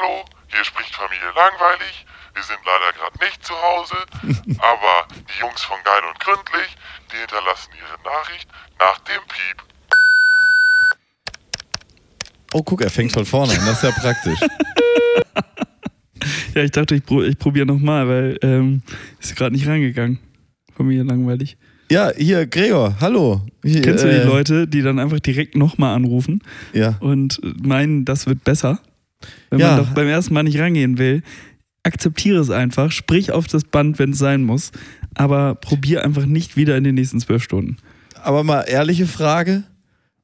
Hallo, hier spricht Familie Langweilig. Wir sind leider gerade nicht zu Hause, aber die Jungs von Geil und Gründlich, die hinterlassen ihre Nachricht nach dem Piep. Oh, guck, er fängt von vorne an. Das ist ja praktisch. Ja, ich dachte, ich, pro ich probiere nochmal, weil ähm, ist gerade nicht reingegangen. Familie langweilig. Ja, hier, Gregor, hallo. Hier, Kennst du äh, die Leute, die dann einfach direkt nochmal anrufen Ja. und meinen, das wird besser? Wenn Ja. man doch beim ersten Mal nicht rangehen will, akzeptiere es einfach, sprich auf das Band, wenn es sein muss, aber probier einfach nicht wieder in den nächsten zwölf Stunden. Aber mal ehrliche Frage.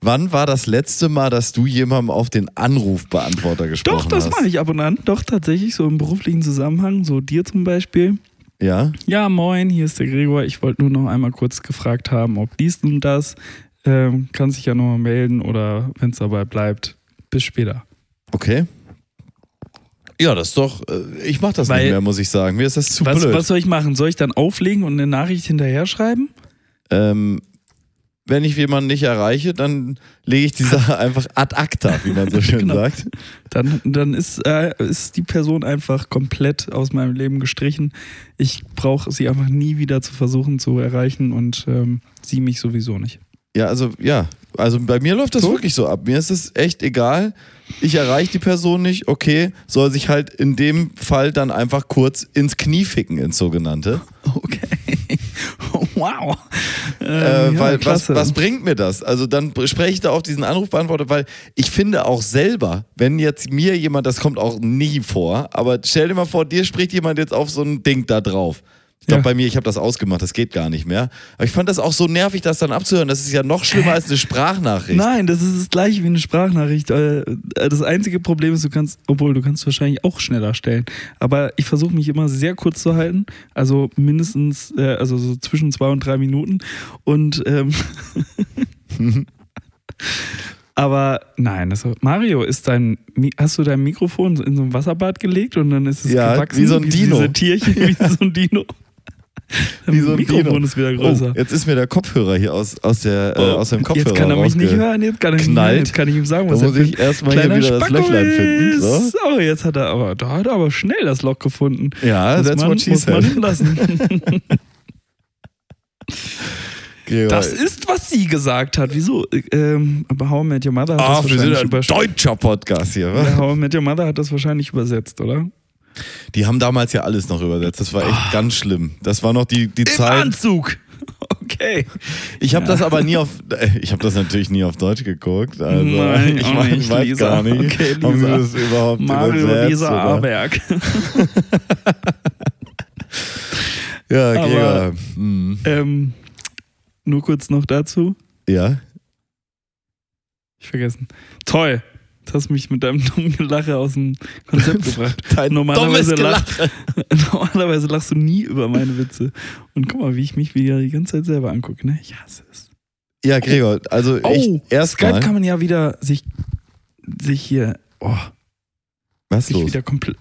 Wann war das letzte Mal, dass du jemandem auf den Anrufbeantworter gesprochen Doch, das hast? mache ich ab und an. Doch, tatsächlich, so im beruflichen Zusammenhang, so dir zum Beispiel. Ja. Ja, moin, hier ist der Gregor. Ich wollte nur noch einmal kurz gefragt haben, ob dies und das. Ähm, kann sich ja nochmal melden oder wenn es dabei bleibt, bis später. Okay. Ja, das ist doch. äh, Ich mach das Weil- nicht mehr, muss ich sagen. Mir ist das zu Was, blöd. was soll ich machen? Soll ich dann auflegen und eine Nachricht hinterher schreiben? Ähm, wenn ich jemanden nicht erreiche, dann lege ich die Sache einfach ad acta, wie man so schön Genau. sagt. Dann, dann ist, äh, ist die Person einfach komplett aus meinem Leben gestrichen. Ich brauche sie einfach nie wieder zu versuchen zu erreichen und ähm, sie mich sowieso nicht. Ja, also ja, also bei mir läuft das So? wirklich so ab. Mir ist es echt egal. Ich erreiche die Person nicht, okay, soll sich halt in dem Fall dann einfach kurz ins Knie ficken, ins sogenannte. Okay. wow. Äh, Ähm, ja, weil was, klasse. was bringt mir das? Also dann spreche ich da auf diesen Anrufbeantworter, weil ich finde auch selber, wenn jetzt mir jemand, das kommt auch nie vor, aber stell dir mal vor, dir spricht jemand jetzt auf so ein Ding da drauf. Ich glaube, Ja. bei mir, ich habe das ausgemacht, das geht gar nicht mehr. Aber ich fand das auch so nervig, das dann abzuhören. Das ist ja noch schlimmer als eine Sprachnachricht. Nein, das ist das gleiche wie eine Sprachnachricht. Äh, Das einzige Problem ist, du kannst, obwohl du kannst wahrscheinlich auch schneller stellen. Aber ich versuche mich immer sehr kurz zu halten. Also mindestens, äh, also so zwischen zwei und drei Minuten. Und ähm, aber nein, das, Mario, ist dein, hast du dein Mikrofon in so ein Wasserbad gelegt und dann ist es Ja, gewachsen wie so ein Dino. Diese Tierchen, wie so ein Dino. Wie so ein Mikrofon Dino. ist wieder größer. Oh, jetzt ist mir der Kopfhörer hier aus, aus, der, äh, aus dem Kopfhörer Jetzt kann er mich nicht hören, jetzt kann er knallt. hören, jetzt kann ich ihm sagen, was Da er muss ich erstmal hier wieder das Spacko Löchlein finden. So. ist. Oh, jetzt hat er aber, da hat er aber schnell das Loch gefunden. Ja, muss that's man, what she muss man lassen. Das ist, was sie gesagt hat. Wieso? Ähm, aber How I Met Your Mother hat Ah, das wahrscheinlich ein übersetzt. deutscher Podcast hier, wa? Ja, How I Met Your Mother hat das wahrscheinlich übersetzt, oder? Die haben damals ja alles noch übersetzt. Das war echt ganz schlimm. Das war noch die, die Im Zeit. Anzug! Okay. Ich habe Ja. das aber nie auf. äh, Ich habe das natürlich nie auf Deutsch geguckt. Also, Nein, ich, mein, ich weiß Lisa. gar nicht. Okay, Haben sie Lisa. das überhaupt Mario übersetzt, Lisa oder? Aberg. Ja, Aber- Gregor. Hm. ähm, nur kurz noch dazu. Ja. Ich vergessen. Toll. Das hast mich mit deinem dummen Gelache aus dem Konzept gebracht. Dein Normalerweise, lach, normalerweise lachst du nie über meine Witze. Und guck mal, wie ich mich wieder die ganze Zeit selber angucke. Ne? Ich hasse es. Ja, Gregor, also Oh, ich erstmal. Skype kann man ja wieder sich, sich hier. Oh, Was los?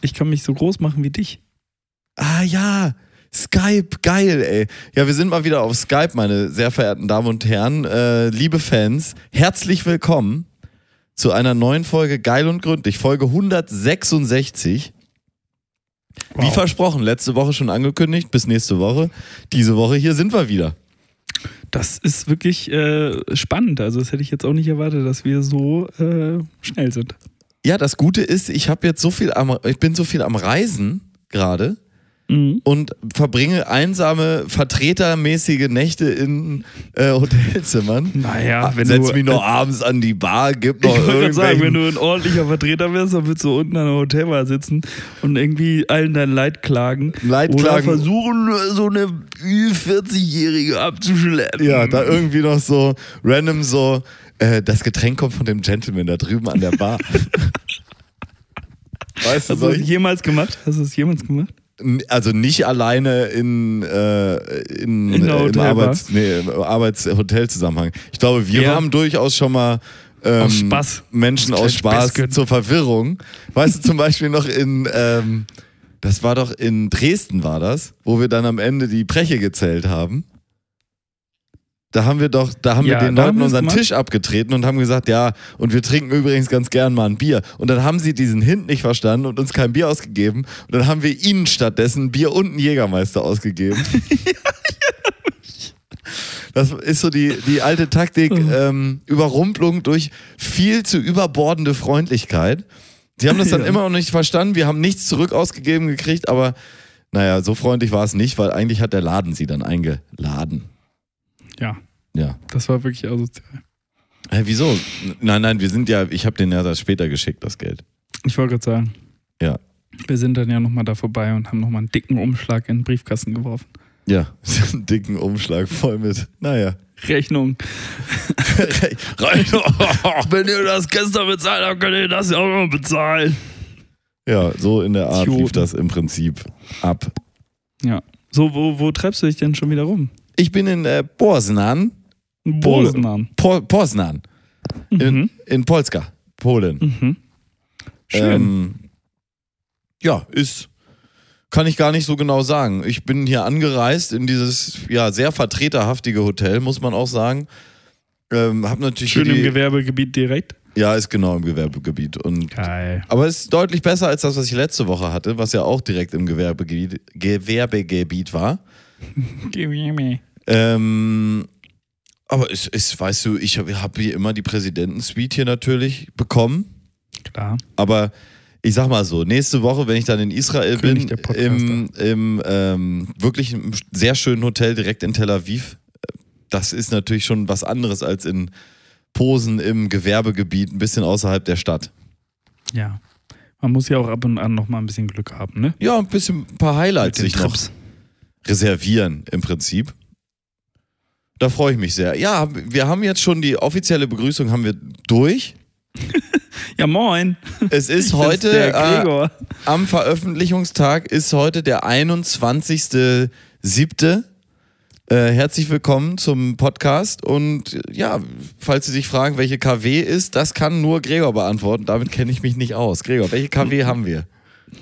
Ich kann mich so groß machen wie dich. Ah ja, Skype, geil, ey. Ja, wir sind mal wieder auf Skype, meine sehr verehrten Damen und Herren, äh, liebe Fans. Herzlich willkommen zu einer neuen Folge Geil und Gründlich, Folge 166. Wie Wow. versprochen, letzte Woche schon angekündigt, bis nächste Woche. Diese Woche hier sind wir wieder. Das ist wirklich äh, spannend. Also, das hätte ich jetzt auch nicht erwartet, dass wir so äh, schnell sind. Ja, das Gute ist, ich habe jetzt so viel am, ich bin so viel am Reisen gerade Mhm. und verbringe einsame, vertretermäßige Nächte in äh, Hotelzimmern. Naja, wenn Setz du. mich noch abends an die Bar, gib noch gerade sagen, wenn du ein ordentlicher Vertreter wärst, dann würdest du unten an der Hotelbar sitzen und irgendwie allen dein Leid klagen. Leid oder klagen. versuchen, so eine 40-Jährige abzuschleppen. Ja, da irgendwie noch so random so, äh, das Getränk kommt von dem Gentleman da drüben an der Bar. weißt du, Hast du das jemals gemacht? Hast du das jemals gemacht? Also nicht alleine in, äh, in, In im? Arbeits, nee, im Arbeitshotelzusammenhang. Ich glaube, wir Ja. haben durchaus schon mal ähm, Aus Spaß. Menschen Aus Spaß Späßchen. zur Verwirrung. Weißt du, zum Beispiel noch in, ähm, das war doch in Dresden war das, wo wir dann am Ende die Preche gezählt haben. Da haben wir doch, da haben Ja, wir den Leuten unseren. Tisch abgetreten und haben gesagt, ja, und wir trinken übrigens ganz gern mal ein Bier. Und dann haben sie diesen Hint nicht verstanden und uns kein Bier ausgegeben. Und dann haben wir ihnen stattdessen ein Bier und einen Jägermeister ausgegeben. Das ist so die, die alte Taktik, ähm, Überrumpelung durch viel zu überbordende Freundlichkeit. Sie haben das dann Ja. immer noch nicht verstanden. Wir haben nichts zurück ausgegeben gekriegt, aber naja, so freundlich war es nicht, weil eigentlich hat der Laden sie dann eingeladen. Ja, Ja. das war wirklich asozial. Hä, wieso? Nein, nein, wir sind ja, ich habe den ja später geschickt, das Geld. Ich wollte gerade sagen. Ja. Wir sind dann ja nochmal da vorbei und haben nochmal einen dicken Umschlag in den Briefkasten geworfen. Ja, einen dicken Umschlag voll mit, naja. Rechnung. Wenn ihr das gestern bezahlt habt, könnt ihr das ja auch noch bezahlen. ja, so in der Art lief Idioten. das im Prinzip ab. Ja. So, wo, wo treibst du dich denn schon wieder rum? Ich bin in äh, Poznan, Bosnan. po Poznan, in, Mhm. in Polska, Polen. Mhm. Schön. Ähm, ja, ist, kann ich gar nicht so genau sagen. Ich bin hier angereist in dieses ja sehr vertreterhaftige Hotel, muss man auch sagen. Ähm, hab natürlich Schön hier im die, Gewerbegebiet direkt. Ja, ist genau im Gewerbegebiet. Und, Geil. aber es ist deutlich besser als das, was ich letzte Woche hatte, was ja auch direkt im Gewerbegebiet, Gewerbegebiet war. Ähm, aber es ist, weißt du, ich habe hab wie immer die Präsidentensuite hier natürlich bekommen. Klar. Aber ich sag mal so, nächste Woche, wenn ich dann in Israel König bin, im, im ähm, wirklich sehr schönen Hotel direkt in Tel Aviv, das ist natürlich schon was anderes als in Posen im Gewerbegebiet, ein bisschen außerhalb der Stadt. Ja. Man muss ja auch ab und an nochmal ein bisschen Glück haben, ne? Ja, ein bisschen ein paar Highlights sich noch Trips. Reservieren im Prinzip. Da freue ich mich sehr. Ja, wir haben jetzt schon die offizielle Begrüßung haben wir durch. Ja, moin. Es ist Ich heute äh, am Veröffentlichungstag ist heute der 21.07. Äh, herzlich willkommen zum Podcast und äh, ja, falls Sie sich fragen, welche KW ist, das kann nur Gregor beantworten. Damit kenne ich mich nicht aus. Gregor, welche KW haben wir?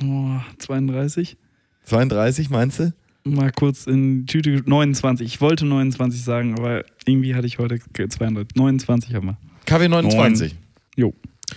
Oh, 32. 32 meinst du? Mal kurz in die Tüte. 29. Ich wollte 29 sagen, aber irgendwie hatte ich heute 32. 29 haben wir. KW 29. Jo.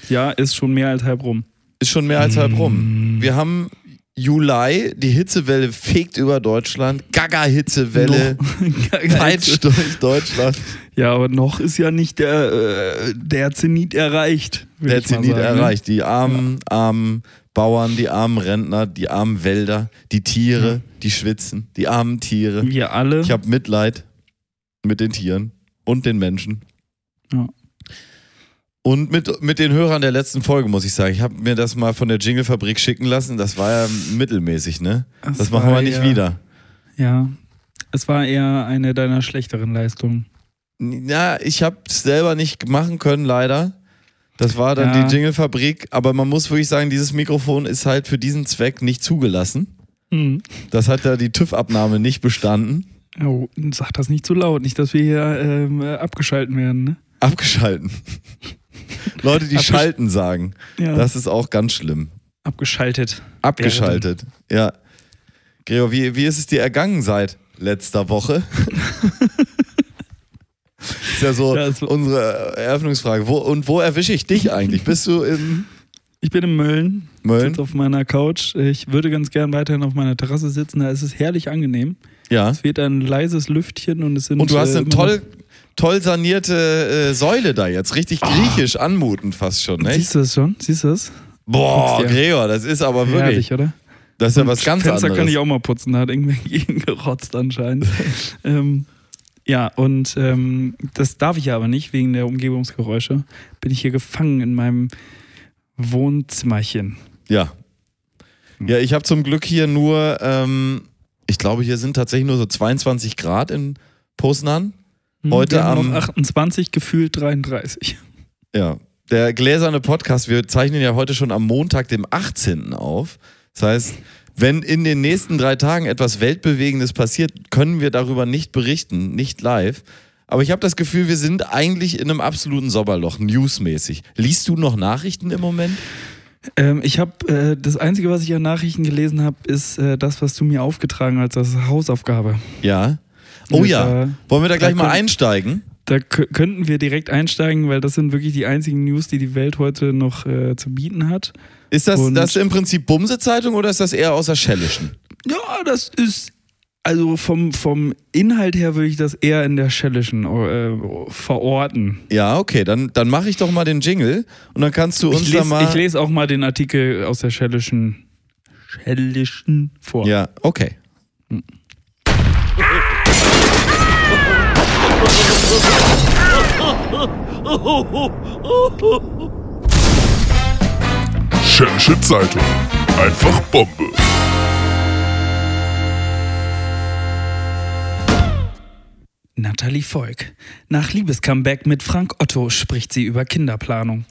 Ja, ist schon mehr als halb rum. Ist schon mehr als halb rum. Wir haben Juli, die Hitzewelle fegt über Deutschland. Gaga-Hitzewelle peitscht durch Deutschland. Ja, aber noch ist ja nicht der, äh, der Zenit erreicht. Der Zenit sagen, ne? erreicht. Die armen, armen Bauern, die armen Rentner, die armen Wälder, die Tiere, die schwitzen, die armen Tiere. Wir alle. Ich habe Mitleid mit den Tieren und den Menschen. Ja. Und mit, mit den Hörern der letzten Folge, muss ich sagen. Ich habe mir das mal von der Jingle-Fabrik schicken lassen. Das war ja mittelmäßig, ne? Das Das machen wir nicht wieder. Ja. Es war eher eine deiner schlechteren Leistungen. Ja, ich habe es selber nicht machen können, leider. Das war dann Ja. die Jingle-Fabrik. Aber man muss wirklich sagen, dieses Mikrofon ist halt für diesen Zweck nicht zugelassen. Mhm. Das hat ja die TÜV-Abnahme nicht bestanden. Oh, sag das nicht zu laut, nicht, dass wir hier ähm, äh, abgeschalten werden, ne? Abgeschalten. Leute, die Abgesch- schalten sagen. Ja. Das ist auch ganz schlimm. abgeschaltet. Abgeschaltet. Ja. Gregor, wie, wie ist es dir ergangen seit letzter Woche? ist ja so Ja, unsere Eröffnungsfrage. Wo, und wo erwische ich dich eigentlich? Bist du in Ich bin in Mölln, Mölln? sitze auf meiner Couch. Ich würde ganz gern weiterhin auf meiner Terrasse sitzen, da ist es herrlich angenehm. Ja. Es weht ein leises Lüftchen und es sind. Und du hast äh, eine toll, toll sanierte äh, Säule da jetzt. Richtig griechisch anmutend fast schon, ne? Siehst du das schon? Siehst du das? Boah. Gregor, das ist aber wirklich. Herrlich, oder? Das ist ja was ganz Fenster anderes. kann ich auch mal putzen, da hat irgendwer gegen gerotzt anscheinend. ähm, ja, und ähm, das darf ich ja aber nicht, wegen der Umgebungsgeräusche. Bin ich hier gefangen in meinem Wohnzimmerchen. Ja. Ja, ich habe zum Glück hier nur, ähm, ich glaube, hier sind tatsächlich nur so 22 Grad in Poznan. Hm, Heute wir haben am- noch 28, gefühlt 33. Ja. Der gläserne Podcast, wir zeichnen ja heute schon am Montag, dem 18. auf. Das heißt, wenn in den nächsten drei Tagen etwas Weltbewegendes passiert, können wir darüber nicht berichten, nicht live. Aber ich habe das Gefühl, wir sind eigentlich in einem absoluten Sommerloch, newsmäßig. Liest du noch Nachrichten im Moment? Ähm, ich habe äh, das Einzige, was ich an Nachrichten gelesen habe, ist äh, das, was du mir aufgetragen hast als Hausaufgabe. Ja. Oh ja. Da, Wollen wir da gleich mal einsteigen? Da kö- könnten wir direkt einsteigen, weil das sind wirklich die einzigen News, die die Welt heute noch äh, zu bieten hat. Ist das, Und- das im Prinzip Bumse-Zeitung oder ist das eher aus der Schellischen? Ja, das ist. Also vom, vom Inhalt her würde ich das eher in der Schellischen äh, verorten. Ja, okay, dann, dann mache ich doch mal den Jingle und dann kannst du uns Ich da lese, mal. ich lese auch mal den Artikel aus der Schellischen, Schellischen vor. ja, okay. Schällische Zeitung. Einfach Bombe. Nathalie Volk. Nach Liebescomeback mit Frank Otto spricht sie über Kinderplanung.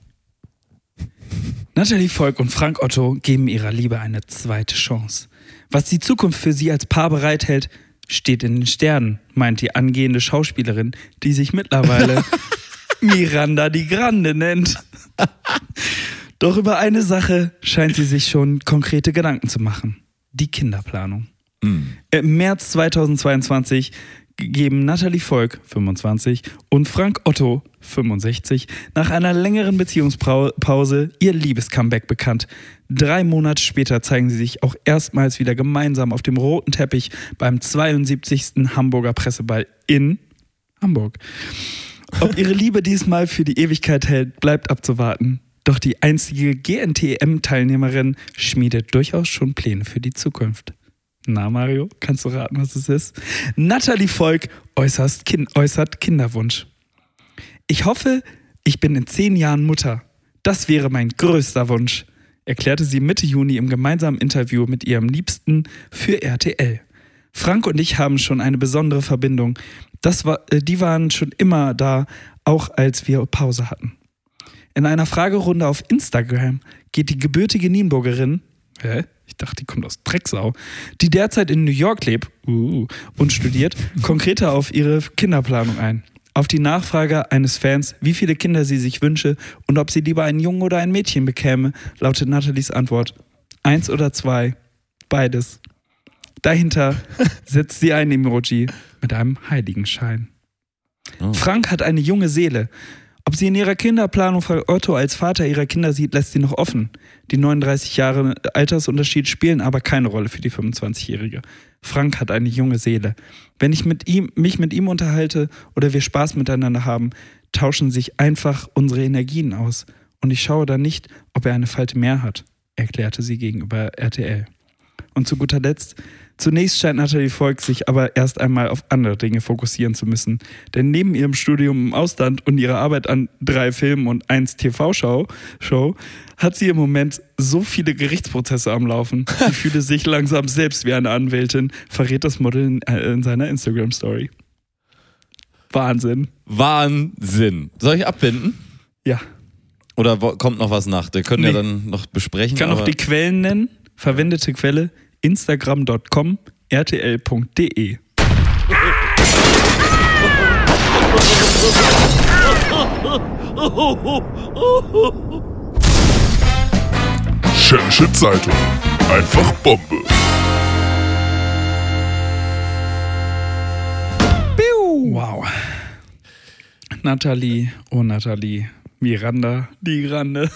Nathalie Volk und Frank Otto geben ihrer Liebe eine zweite Chance. Was die Zukunft für sie als Paar bereithält, steht in den Sternen, meint die angehende Schauspielerin, die sich mittlerweile Miranda die Grande nennt. Doch über eine Sache scheint sie sich schon konkrete Gedanken zu machen. Die Kinderplanung. Im März 2022 geben Nathalie Volk, 25, und Frank Otto, 65, nach einer längeren Beziehungspause ihr Liebescomeback bekannt. Drei Monate später zeigen sie sich auch erstmals wieder gemeinsam auf dem roten Teppich beim 72. Hamburger Presseball in Hamburg. Ob ihre Liebe diesmal für die Ewigkeit hält, bleibt abzuwarten. Doch die einzige GNTM-Teilnehmerin schmiedet durchaus schon Pläne für die Zukunft. Na, Mario, kannst du raten, was es ist? Nathalie Volk äußerst kin äußert Kinderwunsch. Ich hoffe, ich bin in zehn Jahren Mutter. Das wäre mein größter Wunsch, erklärte sie Mitte Juni im gemeinsamen Interview mit ihrem Liebsten für RTL. Frank und ich haben schon eine besondere Verbindung. Das war, äh, die waren schon immer da, auch als wir Pause hatten. In einer Fragerunde auf Instagram geht die gebürtige Nienburgerin, hä? Ich dachte, die kommt aus Drecksau, die derzeit in New York lebt uh, und studiert, konkreter auf ihre Kinderplanung ein. Auf die Nachfrage eines Fans, wie viele Kinder sie sich wünsche und ob sie lieber einen Jungen oder ein Mädchen bekäme, lautet Nathalies Antwort: Eins oder zwei, beides. Dahinter setzt sie ein Emoji mit einem Heiligenschein. Oh. Frank hat eine junge Seele. Ob sie in ihrer Kinderplanung Frank Otto als Vater ihrer Kinder sieht, lässt sie noch offen. Die 39 Jahre Altersunterschied spielen aber keine Rolle für die 25-Jährige. Frank hat eine junge Seele. Wenn ich mit ihm, mich mit ihm unterhalte oder wir Spaß miteinander haben, tauschen sich einfach unsere Energien aus. Und ich schaue dann nicht, ob er eine Falte mehr hat, erklärte sie gegenüber RTL. Und zu guter Letzt, zunächst scheint Nathalie Volk sich aber erst einmal auf andere Dinge fokussieren zu müssen. Denn neben ihrem Studium im Ausland und ihrer Arbeit an drei Filmen und eins TV-Show Show, hat sie im Moment so viele Gerichtsprozesse am Laufen. Sie fühle sich langsam selbst wie eine Anwältin, verrät das Model in, äh, in seiner Instagram-Story. Wahnsinn. Wahnsinn. Soll ich abbinden? Ja. Oder kommt noch was nach? Wir können ja Nee. dann noch besprechen. Ich kann noch aber- die Quellen nennen. Verwendete Quelle instagram.com rtl.de. Schällische Zeitung. Einfach Bombe. Wow. Nathalie, oh Nathalie, Miranda, die Grande.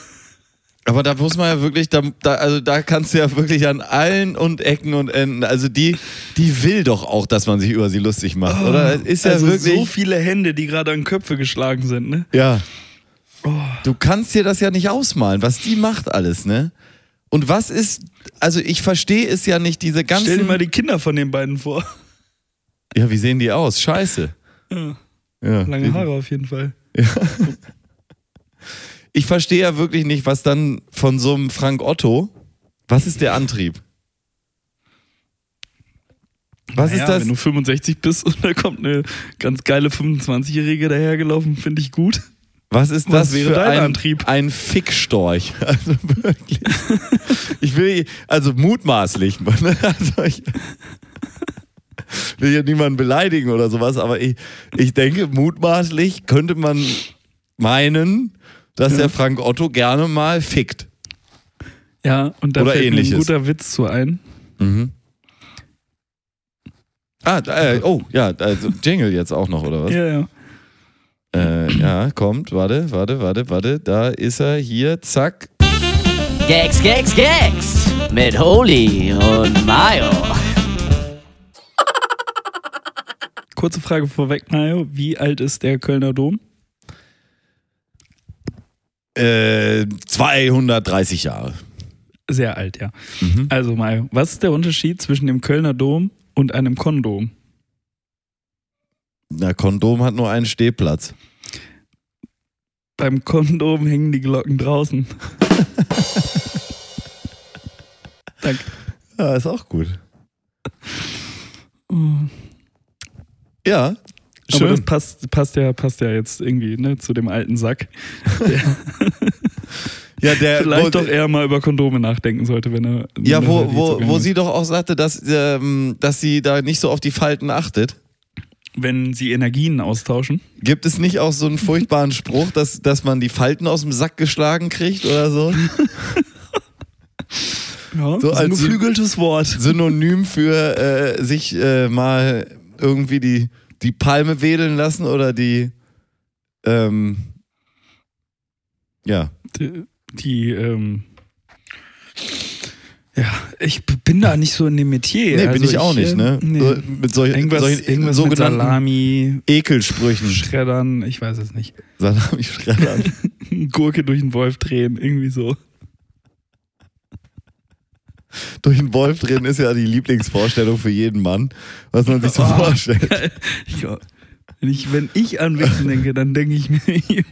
Aber da muss man ja wirklich, da, da, also da kannst du ja wirklich an allen und Ecken und Enden, also die, die will doch auch, dass man sich über sie lustig macht, oder? Es ist ja also wirklich. so viele Hände, die gerade an Köpfe geschlagen sind, ne? Ja. Du kannst dir das ja nicht ausmalen, was die macht alles, ne? Und was ist, also ich verstehe es ja nicht, diese ganzen. Stell dir mal die Kinder von den beiden vor. ja, wie sehen die aus? Scheiße. Ja, Ja. lange Haare auf jeden Fall. Ich verstehe ja wirklich nicht, was dann von so einem Frank Otto, was ist der Antrieb? Was Naja, ist das? Wenn du 65 bist und da kommt eine ganz geile 25-Jährige dahergelaufen, finde ich gut. Was ist Was das wäre für dein ein, Antrieb? ein Fickstorch? Also wirklich. Ich will, also mutmaßlich. Also ich will ja niemanden beleidigen oder sowas, aber ich, ich denke, mutmaßlich könnte man meinen, dass Ja. der Frank Otto gerne mal fickt. Ja, und da Oder fällt mir ähnliches. ein guter Witz zu ein. Mhm. Ah, äh, oh, ja, also Jingle jetzt auch noch, oder was? Ja, ja. Äh, ja, kommt, warte, warte, warte, warte. Da ist er hier, zack. Gags, Gags, Gags mit Holy und Mayo. Kurze Frage vorweg, Mario. Wie alt ist der Kölner Dom? Äh, 230 Jahre. Sehr alt, ja. Mhm. Also, Mario, was ist der Unterschied zwischen dem Kölner Dom und einem Kondom? Na, Kondom hat nur einen Stehplatz. Beim Kondom hängen die Glocken draußen. Danke. Ja, ist auch gut. Ja, Aber das schön. passt, passt, ja, passt ja jetzt irgendwie ne, zu dem alten Sack. Ja, der, Vielleicht wo, doch eher mal über Kondome nachdenken sollte, wenn er. ja, wenn wo, er wo, wo sie doch auch sagte, dass, ähm, dass sie da nicht so auf die Falten achtet. Wenn sie Energien austauschen. Gibt es nicht auch so einen furchtbaren Spruch, dass, dass man die Falten aus dem Sack geschlagen kriegt oder so? Ja, So ein geflügeltes Wort. Synonym für äh, sich äh, mal irgendwie die, die Palme wedeln lassen oder die, ähm, ja. Die, die ähm, ja, ich bin da nicht so in dem Metier. Nee, Also bin ich auch nicht, äh, ne? Nee. So, mit solch, Irgendwas, solchen irgendwas mit sogenannten Salami, Ekelsprüchen. Schreddern, ich weiß es nicht. Salami-Schreddern. Gurke durch den Wolf drehen, irgendwie so. Durch den Wolf drehen ist ja die Lieblingsvorstellung für jeden Mann, was man sich so Oh. vorstellt. Ich, wenn, ich, wenn ich an Wichsen denke, dann denke ich mir.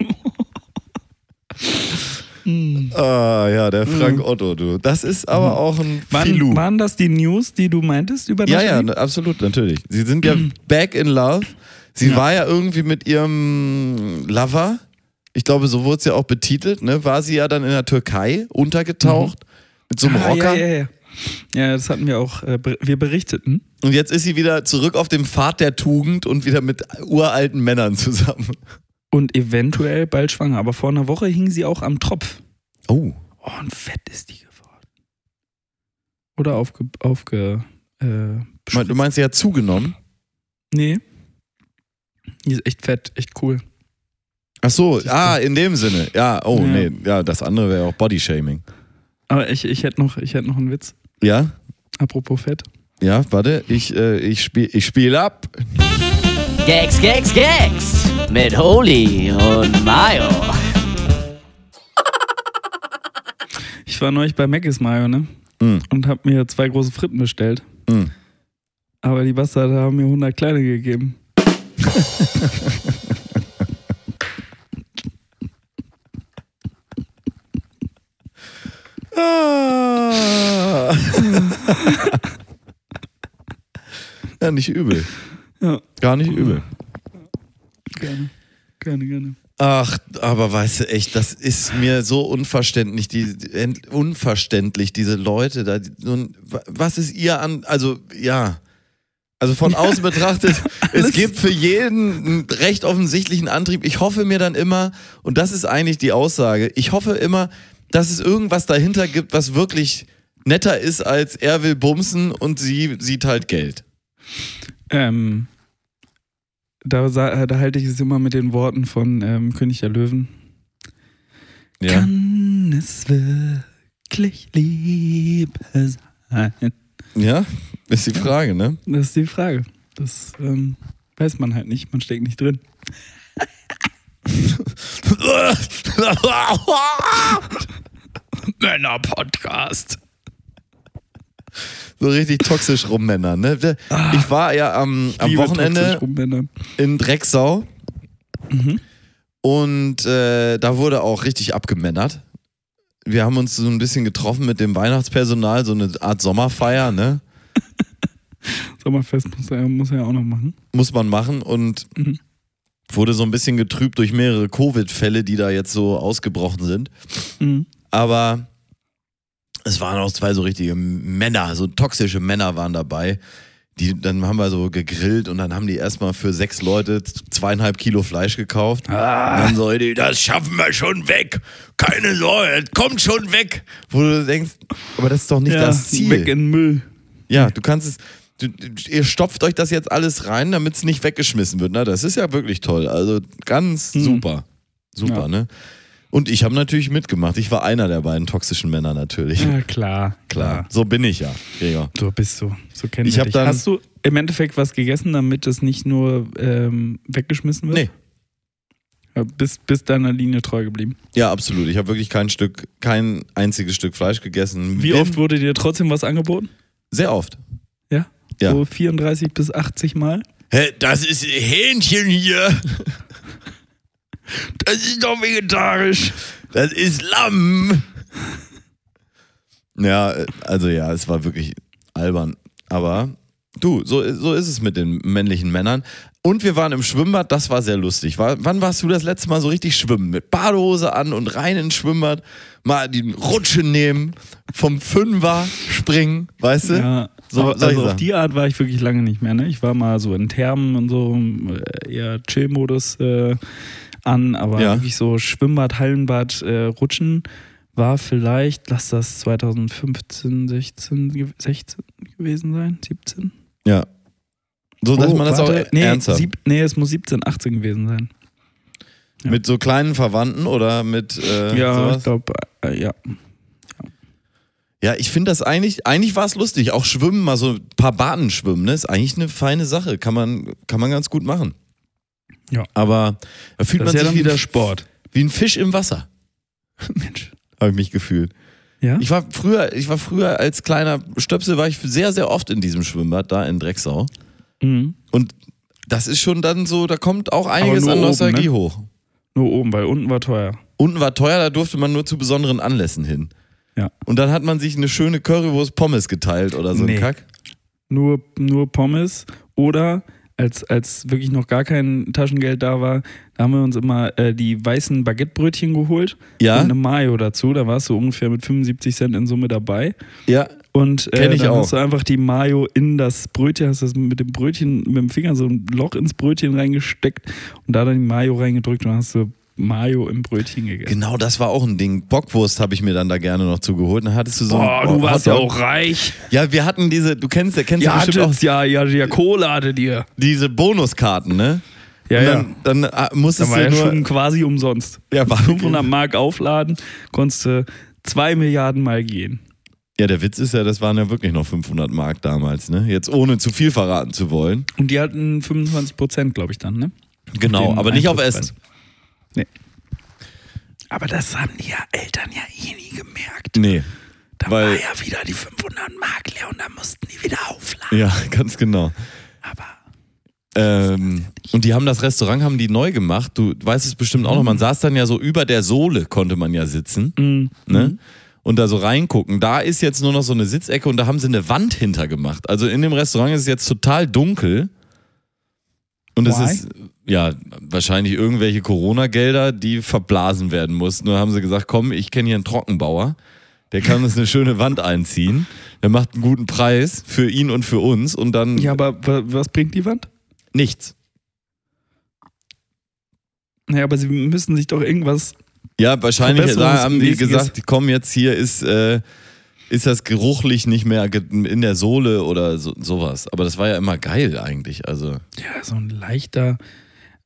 Hm. Ah, ja, der Frank Otto, du. Das ist aber auch ein Filou. Waren, das die News, die du meintest über Ja, ja, Nathalie? ne, absolut, natürlich. Sie sind ja back in love. Sie Ja. war ja irgendwie mit ihrem Lover, ich glaube, so wurde es ja auch betitelt, ne? War sie ja dann in der Türkei untergetaucht mit so einem Ah, Rocker. Ja, ja, ja. ja, das hatten wir auch, äh, wir berichteten. Und jetzt ist sie wieder zurück auf dem Pfad der Tugend und wieder mit uralten Männern zusammen. Und eventuell bald schwanger. Aber vor einer Woche hing sie auch am Tropf. Oh. Oh, und fett ist die geworden. Oder aufge. aufge äh, Du meinst, sie hat zugenommen? Nee. Die ist echt fett, echt cool. Ach so, ah, in dem Sinne. Ja, oh, Ja. nee, ja, das andere wäre auch Bodyshaming. Aber ich, ich hätte noch, ich hätt noch einen Witz. Ja? Apropos Fett. Ja, warte, ich, äh, ich spiele ich spiel ab. Gags, Gags, Gags mit Holy und Mayo. Ich war neulich bei Mc's Mayo, ne? Mm, Und hab mir zwei große Fritten bestellt. mm. Aber die Bastarde haben mir 100 kleine gegeben. ja, nicht übel. Ja, Gar nicht übel. gerne. Gerne, gerne. Ach, aber weißt du echt, das ist mir so unverständlich, die, unverständlich, diese Leute da. die- was ist ihr an, also ja, also von außen betrachtet, es gibt für jeden einen recht offensichtlichen Antrieb. Ich hoffe mir dann immer, und das ist eigentlich die Aussage, ich hoffe immer, dass es irgendwas dahinter gibt, was wirklich netter ist, als er will bumsen und sie sieht halt Geld. Ähm, da, da halte ich es immer mit den Worten von ähm, König der Löwen. Ja. Kann es wirklich Liebe sein? ja, ist die Frage, ne? Das ist die Frage. Das ähm, weiß man halt nicht. Man steckt nicht drin. Männer-Podcast. so richtig toxisch rummännern. Ne? Ich war ja am, am Wochenende in Drecksau Mhm. und äh, da wurde auch richtig abgemännert. Wir haben uns so ein bisschen getroffen mit dem Weihnachtspersonal, so eine Art Sommerfeier, ne? Sommerfest muss er, muss er ja auch noch machen. Muss man machen und Mhm. wurde so ein bisschen getrübt durch mehrere Covid-Fälle, die da jetzt so ausgebrochen sind. Mhm. Aber es waren auch zwei so richtige Männer, so toxische Männer waren dabei. Die, dann haben wir so gegrillt und dann haben die erstmal für sechs Leute zweieinhalb Kilo Fleisch gekauft. Ah, dann so, die, das schaffen wir schon weg. Keine Sorge, das kommt schon weg. Wo du denkst, aber das ist doch nicht ja, das Ziel. weg in Müll. Ja, du kannst es. du, ihr stopft euch das jetzt alles rein, damit es nicht weggeschmissen wird. Na, das ist ja wirklich toll. Also ganz Mhm. super. Super, Ja. ne? Und ich habe natürlich mitgemacht. Ich war einer der beiden toxischen Männer natürlich. Ja, klar, Klar. So bin ich ja, Gregor. So bist du. So kennen Ich hab dich. dann- Hast du im Endeffekt was gegessen, damit es nicht nur ähm, weggeschmissen wird? Nee. Ja, Bist, bist deiner Linie treu geblieben. Ja, absolut. Ich habe wirklich kein Stück, kein einziges Stück Fleisch gegessen. Wie Bin- oft wurde dir trotzdem was angeboten? Sehr oft. Ja? Ja. So 34 bis 80 Mal? Hä, das ist Hähnchen hier. Das ist doch vegetarisch. Das ist Lamm. Ja, also ja, es war wirklich albern. Aber du, so, so ist es mit den männlichen Männern. Und wir waren im Schwimmbad, das war sehr lustig. War, wann warst du das letzte Mal so richtig schwimmen? Mit Badehose an und rein ins Schwimmbad, mal die Rutsche nehmen, vom Fünfer springen, weißt du? Ja, So- also auf die Art war ich wirklich lange nicht mehr. Ne? Ich war mal so in Thermen und so, äh, eher Chill-Modus äh, an, aber Ja. wirklich so Schwimmbad, Hallenbad, äh, Rutschen war vielleicht, lass das 2015, 16, ge- 16 gewesen sein, 17? Ja. So, dass Oh, man das warte, auch nee, ernsthaft. sieb, nee, es muss 17, 18 gewesen sein. ja. Mit so kleinen Verwandten oder mit äh, ja, sowas? ich glaube, äh, ja. Ja, ich finde das eigentlich, eigentlich war es lustig. Auch Schwimmen, mal so ein paar Bahnen schwimmen, ne? Ist eigentlich eine feine Sache. Kann man, kann man ganz gut machen. Ja. Aber da fühlt Das man ja sich wie wieder Sport. wie ein Fisch im Wasser, Mensch. habe ich mich gefühlt. Ja? Ich war früher, ich war früher als kleiner Stöpsel, war ich sehr, sehr oft in diesem Schwimmbad, da in Drecksau. Mhm. Und das ist schon dann so, da kommt auch einiges an Nostalgie ne? hoch. Nur oben, weil unten war teuer. Unten war teuer, da durfte man nur zu besonderen Anlässen hin. Ja. Und dann hat man sich eine schöne Currywurst Pommes geteilt oder so Nee. ein Kack. nur, nur Pommes oder als, als wirklich noch gar kein Taschengeld da war, da haben wir uns immer äh, die weißen Baguettebrötchen geholt Ja, und eine Mayo dazu. Da warst du ungefähr mit 75 Cent in Summe dabei. ja, Und äh, ich dann auch. hast du einfach die Mayo in das Brötchen, hast das mit dem Brötchen, mit dem Finger so ein Loch ins Brötchen reingesteckt und da dann die Mayo reingedrückt und dann hast du Mayo im Brötchen gegessen. Genau, das war auch ein Ding. Bockwurst habe ich mir dann da gerne noch zugeholt. Dann hattest du so Boah, ein du warst ja Hotdog. auch reich. Ja, wir hatten diese, du kennst, kennst ja Ja, bestimmt auch ja, ja, ja, Kohle hattet ihr. diese Bonuskarten, ne? Ja, Und ja. dann, dann äh, musstest war du ja nur. schon quasi umsonst. ja, war 500 Mark aufladen, konntest du zwei Milliarden Mal gehen. ja, der Witz ist ja, das waren ja wirklich noch 500 Mark damals, ne? Jetzt ohne zu viel verraten zu wollen. Und die hatten 25 Prozent, glaube ich, dann, ne? Genau, aber nicht auf. Essen. Nee. Aber das haben die ja Eltern ja eh nie gemerkt. Nee. Da weil- war ja wieder die 500 Mark leer und da mussten die wieder aufladen. Ja, ganz genau. Aber Ähm, und die haben das Restaurant, haben die neu gemacht. Du weißt es bestimmt auch noch. Man saß dann ja so über der Sohle, konnte man ja sitzen. Mhm. Ne? Und da so reingucken. Da ist jetzt nur noch so eine Sitzecke und da haben sie eine Wand hinter gemacht. Also in dem Restaurant ist es jetzt total dunkel. Und es ist, ja, wahrscheinlich irgendwelche Corona-Gelder, die verblasen werden mussten. Nur haben sie gesagt, komm, ich kenne hier einen Trockenbauer. Der kann uns eine schöne Wand einziehen. Der macht einen guten Preis für ihn und für uns. Und dann ja, aber wa- was bringt die Wand? nichts. Naja, aber sie müssen sich doch irgendwas. Ja, wahrscheinlich da haben die gesagt, komm jetzt hier ist, äh, ist das geruchlich nicht mehr in der Sohle oder so, sowas. Aber das war ja immer geil eigentlich. Also Ja, so ein leichter.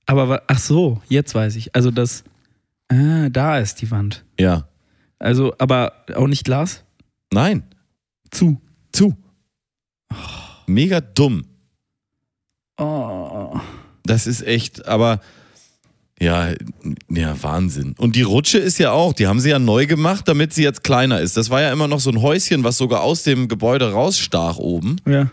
Aber ach so, jetzt weiß ich. Also das. Ah, da ist die Wand. ja, Also, aber auch nicht Glas? nein, Zu. zu. Mega dumm. Oh. Das ist echt, aber ja, ja, Wahnsinn. Und die Rutsche ist ja auch, die haben sie ja neu gemacht, damit sie jetzt kleiner ist. Das war ja immer noch so ein Häuschen, was sogar aus dem Gebäude rausstach oben. Ja.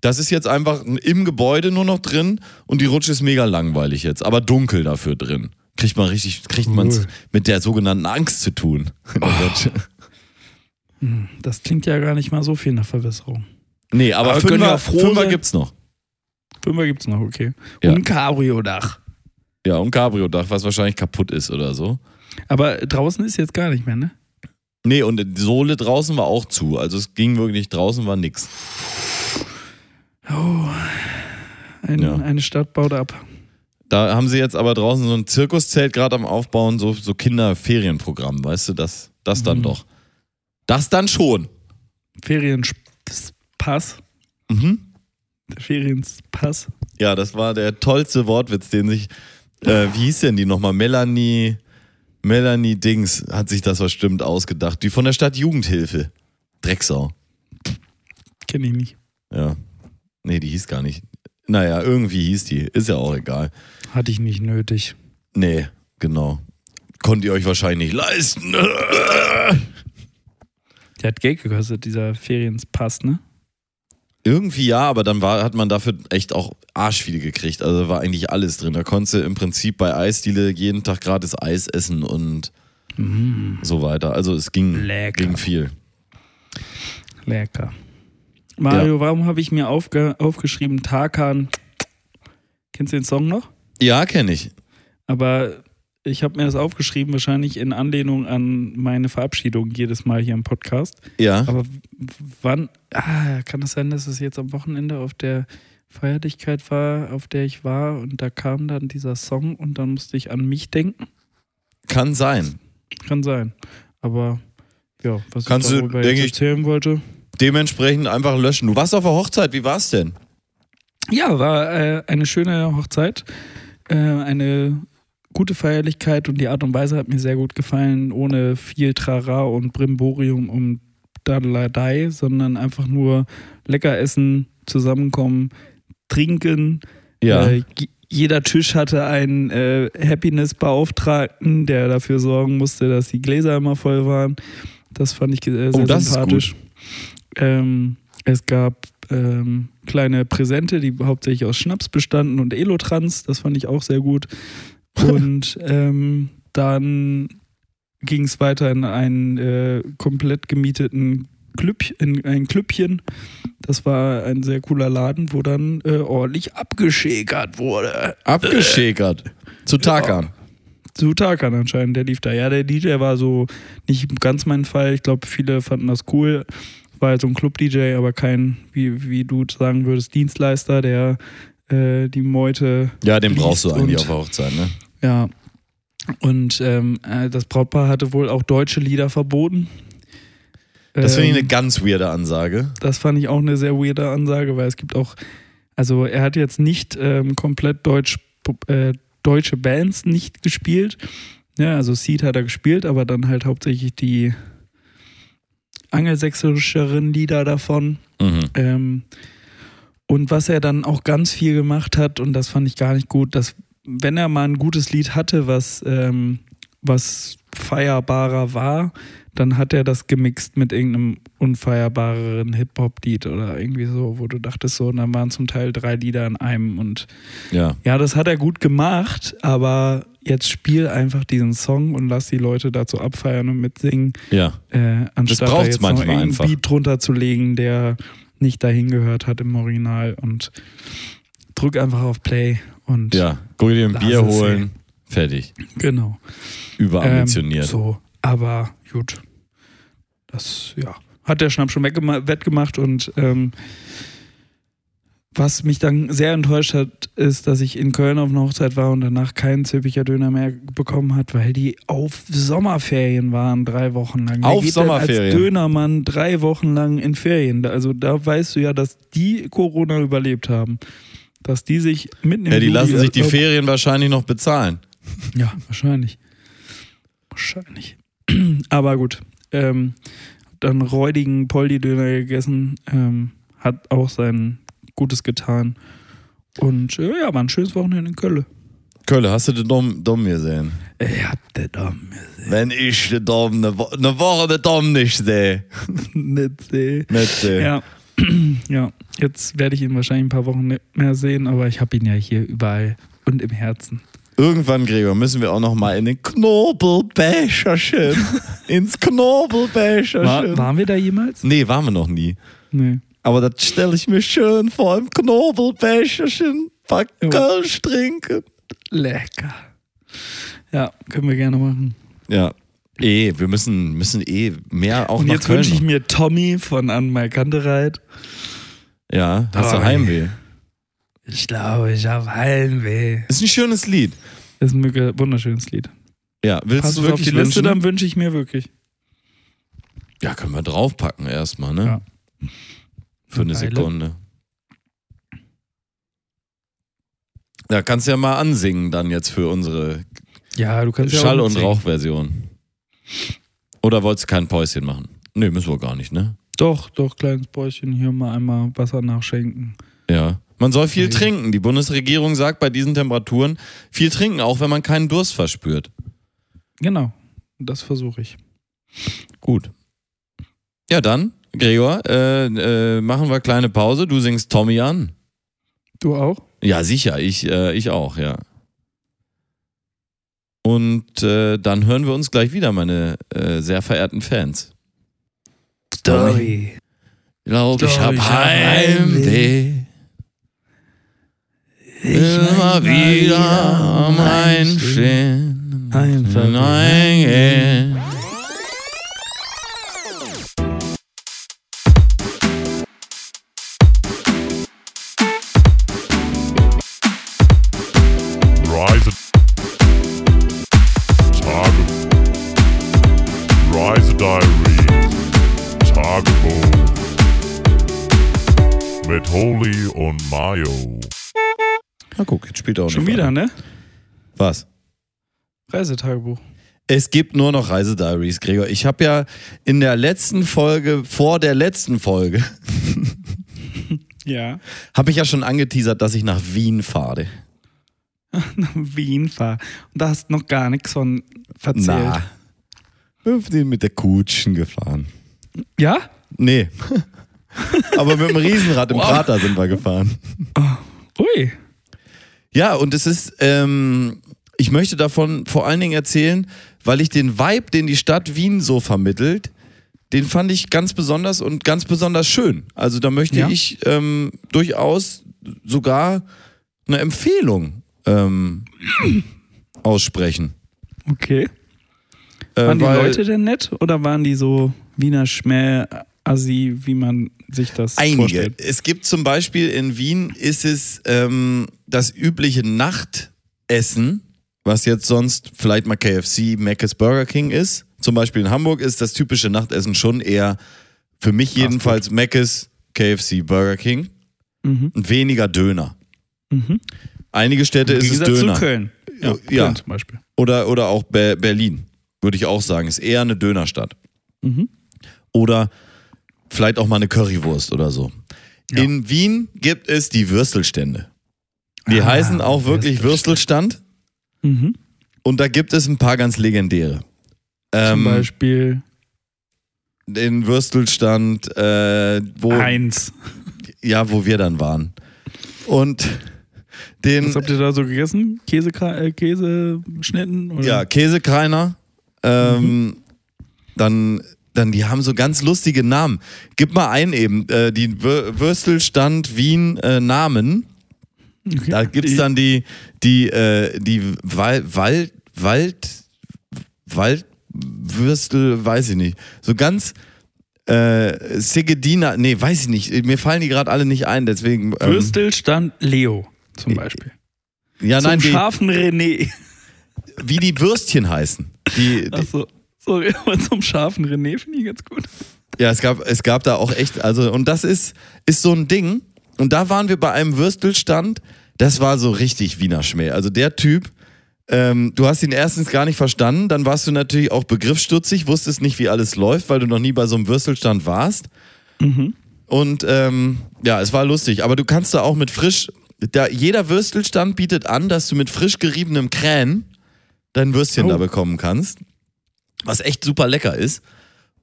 Das ist jetzt einfach im Gebäude nur noch drin und die Rutsche ist mega langweilig jetzt, aber dunkel dafür drin. Kriegt man richtig, kriegt man Cool. mit der sogenannten Angst zu tun. Rutsche. Hm, Das klingt ja gar nicht mal so viel nach Verbesserung. Nee, aber, Aber Fünfer, Fünfer gibt's noch. Fünfer gibt's noch, okay. Ja. Und Cabrio-Dach. Ja, und Cabrio-Dach, was wahrscheinlich kaputt ist oder so. Aber draußen ist jetzt gar nicht mehr, ne? Nee, und die Sohle draußen war auch zu. Also es ging wirklich, draußen war nix. Oh. Ein, Ja. Eine Stadt baut ab. Da haben sie jetzt aber draußen so ein Zirkuszelt gerade am Aufbauen, so, so Kinderferienprogramm, weißt du, das, das dann Mhm. doch. Das dann schon. Ferienpass. Mhm. Der Ferienpass. Ja, das war der tollste Wortwitz, den sich, äh, wie hieß denn die nochmal? Melanie, Melanie Dings hat sich das bestimmt ausgedacht. Die von der Stadt Jugendhilfe. Drecksau. Kenne ich nicht. Ja. Nee, die hieß gar nicht. Naja, irgendwie hieß die. Ist ja auch egal. Hatte ich nicht nötig. Nee, genau. Konnt ihr euch wahrscheinlich nicht leisten. Der hat Geld gekostet, dieser Ferienpass, ne? Irgendwie ja, aber dann war, hat man dafür echt auch arschviele gekriegt. Also war eigentlich alles drin. Da konntest du im Prinzip bei Eisdiele jeden Tag gratis Eis essen und so weiter. Also es ging, Lecker. ging viel. Lecker. Mario, warum habe ich mir aufge aufgeschrieben, Tarkan? Kennst du den Song noch? Ja, kenne ich. Aber ich habe mir das aufgeschrieben, wahrscheinlich in Anlehnung an meine Verabschiedung jedes Mal hier im Podcast. Ja. Aber wann, ah, kann es sein, dass es jetzt am Wochenende auf der Feierlichkeit war, auf der ich war und da kam dann dieser Song und dann musste ich an mich denken? Kann sein. Kann sein. Aber ja, was Kannst ich du, darüber denk jetzt ich- erzählen wollte. Dementsprechend einfach löschen. Du warst auf der Hochzeit, wie war's denn? Ja, war äh, eine schöne Hochzeit, äh, eine gute Feierlichkeit und die Art und Weise hat mir sehr gut gefallen, ohne viel Trara und Brimborium um Dadeladei, sondern einfach nur lecker essen, zusammenkommen, trinken. Äh, j- jeder Tisch hatte einen äh, Happiness-Beauftragten, der dafür sorgen musste, dass die Gläser immer voll waren. Das fand ich äh, sehr Oh, sympathisch. Ähm, es gab ähm, kleine Präsente, die hauptsächlich aus Schnaps bestanden und Elotrans. Das fand ich auch sehr gut. Und ähm, dann ging es weiter in einen äh, komplett gemieteten Club, in ein Klüppchen. Das war ein sehr cooler Laden, wo dann äh, ordentlich abgeschäkert wurde. Abgeschäkert. Zu Tarkan. Zu Tarkan anscheinend, der lief da. Ja, der DJ war so nicht ganz mein Fall. Ich glaube, viele fanden das cool. War halt so ein Club-DJ, aber kein, wie, wie du sagen würdest, Dienstleister, der äh, die Meute. Ja, den brauchst du eigentlich und- auf der Hochzeit, ne? Ja. Und ähm, äh, das Brautpaar hatte wohl auch deutsche Lieder verboten. Das finde ich Ähm, eine ganz weirde Ansage. das fand ich auch eine sehr weirde Ansage, weil es gibt auch, also er hat jetzt nicht ähm, komplett deutsch, äh, deutsche Bands nicht gespielt. Ja, also Seed hat er gespielt, aber dann halt hauptsächlich die angelsächsischeren Lieder davon. Mhm. Ähm, und was er dann auch ganz viel gemacht hat, und das fand ich gar nicht gut, dass wenn er mal ein gutes Lied hatte, was, ähm, was feierbarer war, dann hat er das gemixt mit irgendeinem unfeierbareren Hip-Hop-Lied oder irgendwie so, wo du dachtest so, und dann waren zum Teil drei Lieder in einem und Ja. ja, das hat er gut gemacht, aber jetzt spiel einfach diesen Song und lass die Leute dazu abfeiern und mitsingen, Ja. äh, anstatt da jetzt noch einfach. Beat drunter zu legen, der nicht dahin gehört hat im Original und drück einfach auf Play und Ja. Guck dir ein Bier es holen. Fertig. genau. Überambitioniert. Ähm, so, aber gut. Das, ja, hat der Schnapp schon wettgemacht und ähm, was mich dann sehr enttäuscht hat, ist, dass ich in Köln auf einer Hochzeit war und danach keinen Zülpicher Döner mehr bekommen hat, weil die auf Sommerferien waren, drei Wochen lang. Auf geht Sommerferien? Als Dönermann drei Wochen lang in Ferien. Also da weißt du ja, dass die Corona überlebt haben. Dass die sich im Ja, die Juli- lassen sich die Ferien wahrscheinlich noch bezahlen. ja, wahrscheinlich. Wahrscheinlich. Aber gut. Ähm, dann räudigen Poldi-Döner gegessen. Ähm, hat auch sein Gutes getan. Und äh, ja, war ein schönes Wochenende in Köln. Kölle, hast du den Dom, Dom gesehen? Ich hab den Dom Wenn ich den Dom eine, Wo eine Woche den Dom nicht sehe. nicht sehen. Nicht sehe. Ja. ja, jetzt werde ich ihn wahrscheinlich ein paar Wochen nicht mehr sehen, aber ich habe ihn ja hier überall und im Herzen. Irgendwann, Gregor, müssen wir auch noch mal in den Knobelbecherchen. Ins Knobelbecherchen. War, waren wir da jemals? nee, waren wir noch nie. Nee. Aber das stelle ich mir schön vor, im Knobelbecherchen. Paar. Kölsch trinken. Lecker. Ja, können wir gerne machen. Ja. Eh, wir müssen, müssen eh mehr auch Und nach jetzt wünsche ich mir Tommy von An My Kantereit. Ja, hast du. Heimweh. Ich glaube, ich habe Heimweh. Ist ein schönes Lied. Ist ein wunderschönes Lied. Ja, willst Passt du es auf wirklich die Liste, wünschen? dann wünsche ich mir wirklich. Ja, können wir draufpacken erstmal, ne? Ja. Für eine Weile. Sekunde. Da kannst du ja mal ansingen dann jetzt für unsere Ja, du kannst ja Schall- auch und. Rauchversion. Oder wolltest du kein Päuschen machen? Nee, müssen wir gar nicht, ne? Doch, doch, kleines Bäuchchen, hier mal einmal Wasser nachschenken. Ja. Man soll viel Ja. trinken. Die Bundesregierung sagt bei diesen Temperaturen viel trinken, auch wenn man keinen Durst verspürt. Genau, das versuche ich. Gut. Ja, dann, Gregor, äh, äh, machen wir kleine Pause. Du singst Tommy an. Du auch? Ja, sicher, ich, äh, ich auch, ja. Und äh, dann hören wir uns gleich wieder, meine äh, sehr verehrten Fans. Story. Ich glaube, ich Story, hab ich hab Heimweh. Immer wieder am Einstehen. Einfach hineingehen. Und Mayo. Na guck, jetzt spielt er auch Schon nicht wieder, weiter. ne? Was? Reisetagebuch. Es gibt nur noch Reisediaries, Gregor. Ich habe ja in der letzten Folge, vor der letzten Folge, Ja. habe ich ja schon angeteasert, dass ich nach Wien fahre. Nach Wien fahr. Und da hast du noch gar nichts von verzählt. Na. Wir sind mit der Kutschen gefahren. Ja? Nee. Aber mit dem Riesenrad im Wow. Prater sind wir gefahren. Ui. Ja, und es ist, ähm, ich möchte davon vor allen Dingen erzählen, weil ich den Vibe, den die Stadt Wien so vermittelt, den fand ich ganz besonders und ganz besonders schön. Also da möchte Ja? ich ähm, durchaus sogar eine Empfehlung ähm, aussprechen. Okay. Äh, Waren die weil- Leute denn nett oder waren die so Wiener Schmäh, Assi, wie man sich das Einige. vorstellt? Es gibt zum Beispiel in Wien ist es ähm, das übliche Nachtessen, was jetzt sonst vielleicht mal KFC, Mc's, Burger King ist. Zum Beispiel in Hamburg ist das typische Nachtessen schon eher für mich jedenfalls Mc's, KFC, Burger King Mhm. und weniger Döner. Mhm. Einige Städte ist es Döner. zu Köln. Ja, Ja. Köln zum Beispiel. Oder, oder auch Be Berlin, würde ich auch sagen, ist eher eine Dönerstadt. Mhm. Oder vielleicht auch mal eine Currywurst oder so. Ja. In Wien gibt es die Würstelstände. Die Ah, heißen auch wirklich Würstelstand. Mhm. und da gibt es ein paar ganz legendäre. Zum Ähm, Beispiel den Würstelstand, äh, wo, eins. ja, wo wir dann waren. Und den, Was habt ihr da so gegessen? Käse, äh, Käseschnitten? Oder? Ja, Käsekreiner. Ähm, dann, dann, die haben so ganz lustige Namen. Gib mal ein eben, äh, die Wür- Würstelstand Wien äh, Namen. Okay. Da gibt's dann die, die, äh, die Wal Wald, Wald, Waldwürstel, weiß ich nicht. So ganz äh, Sigedina, nee, weiß ich nicht. Mir fallen die gerade alle nicht ein, deswegen. Ähm, Würstelstand Leo zum Beispiel. ja, zum nein, die, scharfen René. wie die Würstchen heißen. Die, die, Achso, sorry, aber zum scharfen René finde ich ganz gut. Ja, es gab, es gab da auch echt, also, und das ist, ist so ein Ding. Und da waren wir bei einem Würstelstand, das war so richtig Wiener Schmäh. Also der Typ, ähm, du hast ihn erstens gar nicht verstanden, dann warst du natürlich auch begriffsstutzig, wusstest nicht, wie alles läuft, weil du noch nie bei so einem Würstelstand warst. Mhm. Und ähm, ja, es war lustig. Aber du kannst da auch mit frisch, da, jeder Würstelstand bietet an, dass du mit frisch geriebenem Krähen dein Würstchen Oh. da bekommen kannst. Was echt super lecker ist.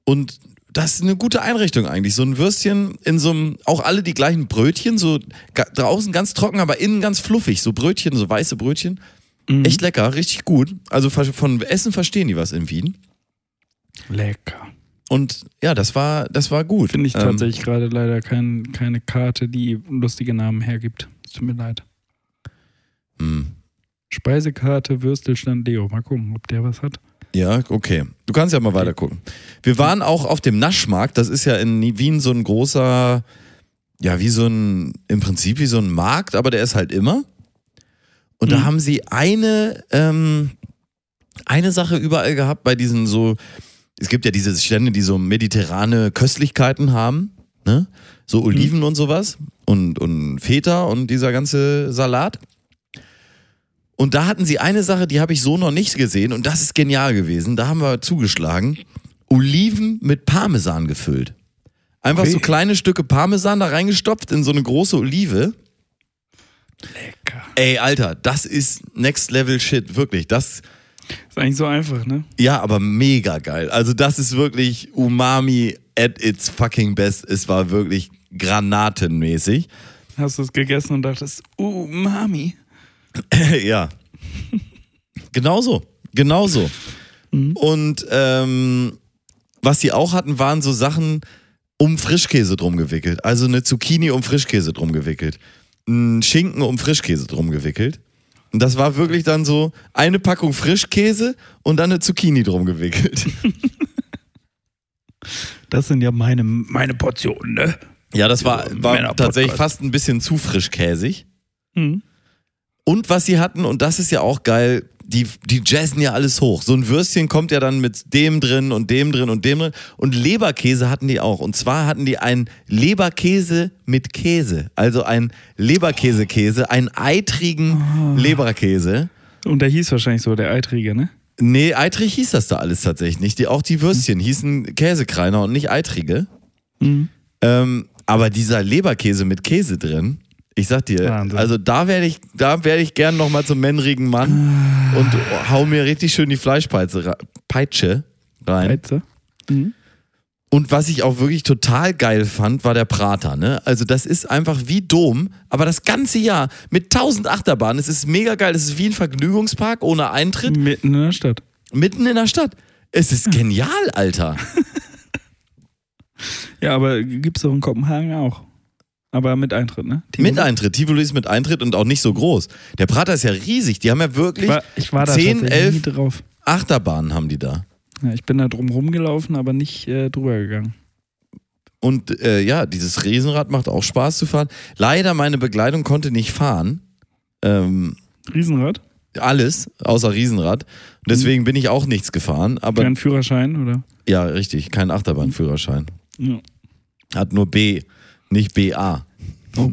Und das ist eine gute Einrichtung eigentlich. So ein Würstchen in so einem, auch alle die gleichen Brötchen, so draußen ganz trocken, aber innen ganz fluffig. So Brötchen, so weiße Brötchen. Mhm. Echt lecker, richtig gut. Also von Essen verstehen die was in Wien. Lecker. Und ja, das war, das war gut. Finde ich Ähm, tatsächlich gerade leider kein, keine Karte, die lustige Namen hergibt. Es tut mir leid. hm. Speisekarte, Würstelstand Leo. Mal gucken, ob der was hat. Ja, okay. Du kannst ja mal weiter gucken. Wir waren auch auf dem Naschmarkt. Das ist ja in Wien so ein großer, ja, wie so ein, im Prinzip wie so ein Markt, aber der ist halt immer. Und da Mhm. haben sie eine, ähm, eine Sache überall gehabt bei diesen so, es gibt ja diese Stände, die so mediterrane Köstlichkeiten haben, ne? So Oliven und sowas und, und Feta und dieser ganze Salat. Und da hatten sie eine Sache, die habe ich so noch nicht gesehen und das ist genial gewesen. Da haben wir zugeschlagen. Oliven mit Parmesan gefüllt. Einfach Ui. so kleine Stücke Parmesan da reingestopft in so eine große Olive. Lecker. Ey, Alter, das ist Next Level Shit, wirklich. Das, Ist eigentlich so einfach, ne? ja, aber mega geil. Also, das ist wirklich Umami at its fucking best. Es war wirklich granatenmäßig. Hast du es gegessen und dachtest, uh, Mami. ja. Genauso. Genauso. Und ähm, was sie auch hatten, waren so Sachen um Frischkäse drum gewickelt. Also eine Zucchini um Frischkäse drum gewickelt. Ein Schinken um Frischkäse drum gewickelt. Und das war wirklich dann so eine Packung Frischkäse und dann eine Zucchini drum gewickelt. Das sind ja meine, meine Portionen, ne? Ja, das war, war tatsächlich fast ein bisschen zu frischkäsig. Mhm. Und was sie hatten, und das ist ja auch geil, die, die jazzen ja alles hoch. So ein Würstchen kommt ja dann mit dem drin und dem drin und dem drin. Und Leberkäse hatten die auch. Und zwar hatten die einen Leberkäse mit Käse. Also ein Leberkäse-Käse, einen eitrigen Leberkäse. Und der hieß wahrscheinlich so, der Eitrige, ne? Nee, eitrig hieß das da alles tatsächlich nicht. Die, auch die Würstchen hießen Käsekreiner und nicht eitrige. Mhm. Ähm, aber dieser Leberkäse mit Käse drin, ich sag dir, Wahnsinn. also da werde ich, da werde ich gern nochmal zum männrigen Mann und hau mir richtig schön die Fleischpeitsche Peitsche rein. Weize. Mhm. Und was ich auch wirklich total geil fand, war der Prater. Ne? Also das ist einfach wie Dom, aber das ganze Jahr mit 1000 Achterbahnen. Es ist mega geil. Es ist wie ein Vergnügungspark ohne Eintritt, Mitten in der Stadt. mitten in der Stadt. Es ist genial, Alter. Ja, aber gibt's doch in Kopenhagen auch. Aber mit Eintritt, ne? Mit Eintritt. Tivoli ist mit Eintritt und auch nicht so groß. Der Prater ist ja riesig. Die haben ja Ich wirklich war, ich war da 10, tatsächlich 11 nie drauf. Achterbahnen haben die da. Ja, ich bin da drum rumgelaufen, aber nicht äh, drüber gegangen. Und äh, ja, dieses Riesenrad macht auch Spaß zu fahren. Leider meine Begleitung konnte nicht fahren. Ähm, Riesenrad? alles, außer Riesenrad. Und deswegen bin ich auch nichts gefahren. Aber Kein Führerschein, oder? ja, richtig, kein Achterbahnführerschein. Ja. Hat nur B, nicht BA. Oh.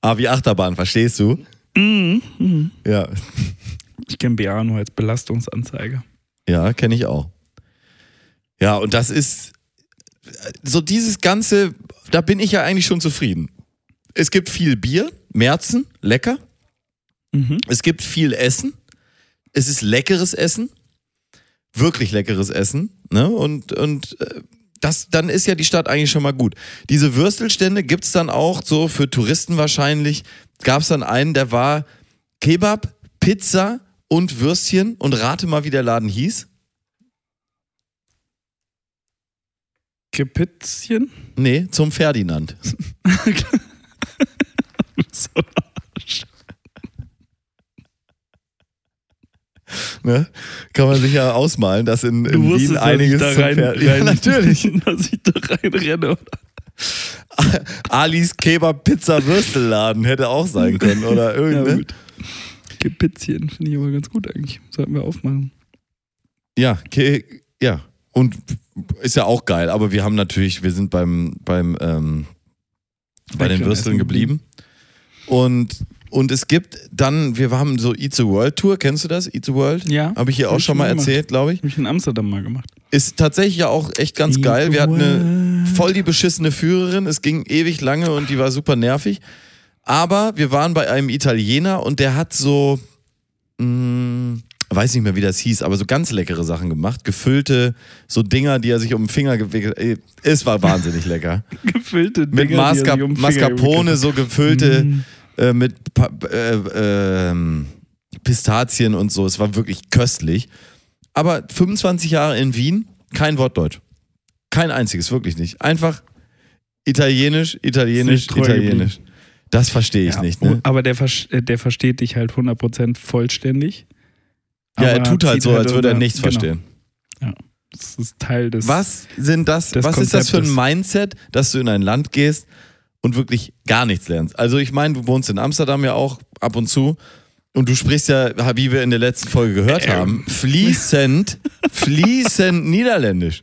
A wie Achterbahn, verstehst du? Mhm. Mhm. Ja, Ich kenne BA nur als Belastungsanzeige. Ja, kenne ich auch. Ja, und das ist so dieses Ganze, da bin ich ja eigentlich schon zufrieden. Es gibt viel Bier, Märzen, lecker. Mhm. Es gibt viel Essen. Es ist leckeres Essen. Wirklich leckeres Essen. Ne? Und, und äh, das, dann ist ja die Stadt eigentlich schon mal gut. Diese Würstelstände gibt es dann auch so für Touristen wahrscheinlich. Gab es dann einen, der war Kebab, Pizza und Würstchen. Und rate mal, wie der Laden hieß. Gepitzchen? Nee, zum Ferdinand. So. Ne? Kann man sich ja ausmalen, dass in, Du in Wien wusstest, dass einiges ich da rein, rein, Ja, natürlich. dass ich da reinrenne. Oder? Alis Kebab Pizza Würstelladen hätte auch sein können oder Ja, irgendeine. gut. Gepitzchen finde ich aber ganz gut eigentlich. Sollten wir aufmachen. Ja, Ke ja. Und ist ja auch geil, aber wir haben natürlich, wir sind beim, beim ähm, bei den Würsteln geblieben. Und, und es gibt dann, wir haben so Eat the World Tour, kennst du das? Eat the World? Ja. Habe ich hier Hab auch schon mal gemacht. erzählt, glaube ich. Habe ich in Amsterdam mal gemacht. Ist tatsächlich ja auch echt ganz Eat geil. Wir hatten eine voll die beschissene Führerin. Es ging ewig lange und die war super nervig. Aber wir waren bei einem Italiener und der hat so, mh, weiß nicht mehr, wie das hieß, aber so ganz leckere Sachen gemacht. Gefüllte, so Dinger, die er sich um den Finger gewickelt Ey, Es war wahnsinnig lecker. Gefüllte Mit Dinger, er Masca um Mascarpone, gewickelt so gefüllte Mm. Äh, mit Pa- äh, ähm, Pistazien und so. Es war wirklich köstlich. Aber 25 Jahre in Wien, kein Wort Deutsch. Kein einziges, wirklich nicht. Einfach Italienisch, Italienisch, Italienisch. Das verstehe ich Ja, nicht. oh, Ne? Aber der, äh, der versteht dich halt 100% vollständig. Ja, er tut halt so, als würde er nichts genau. verstehen. Das ist Teil des. Was sind das, was ist das für ein. Mindset, dass du in ein Land gehst und wirklich gar nichts lernst? Also ich meine, du wohnst in Amsterdam ja auch ab und zu und du sprichst ja, wie wir in der letzten Folge gehört Ähm. haben, fließend, fließend Niederländisch.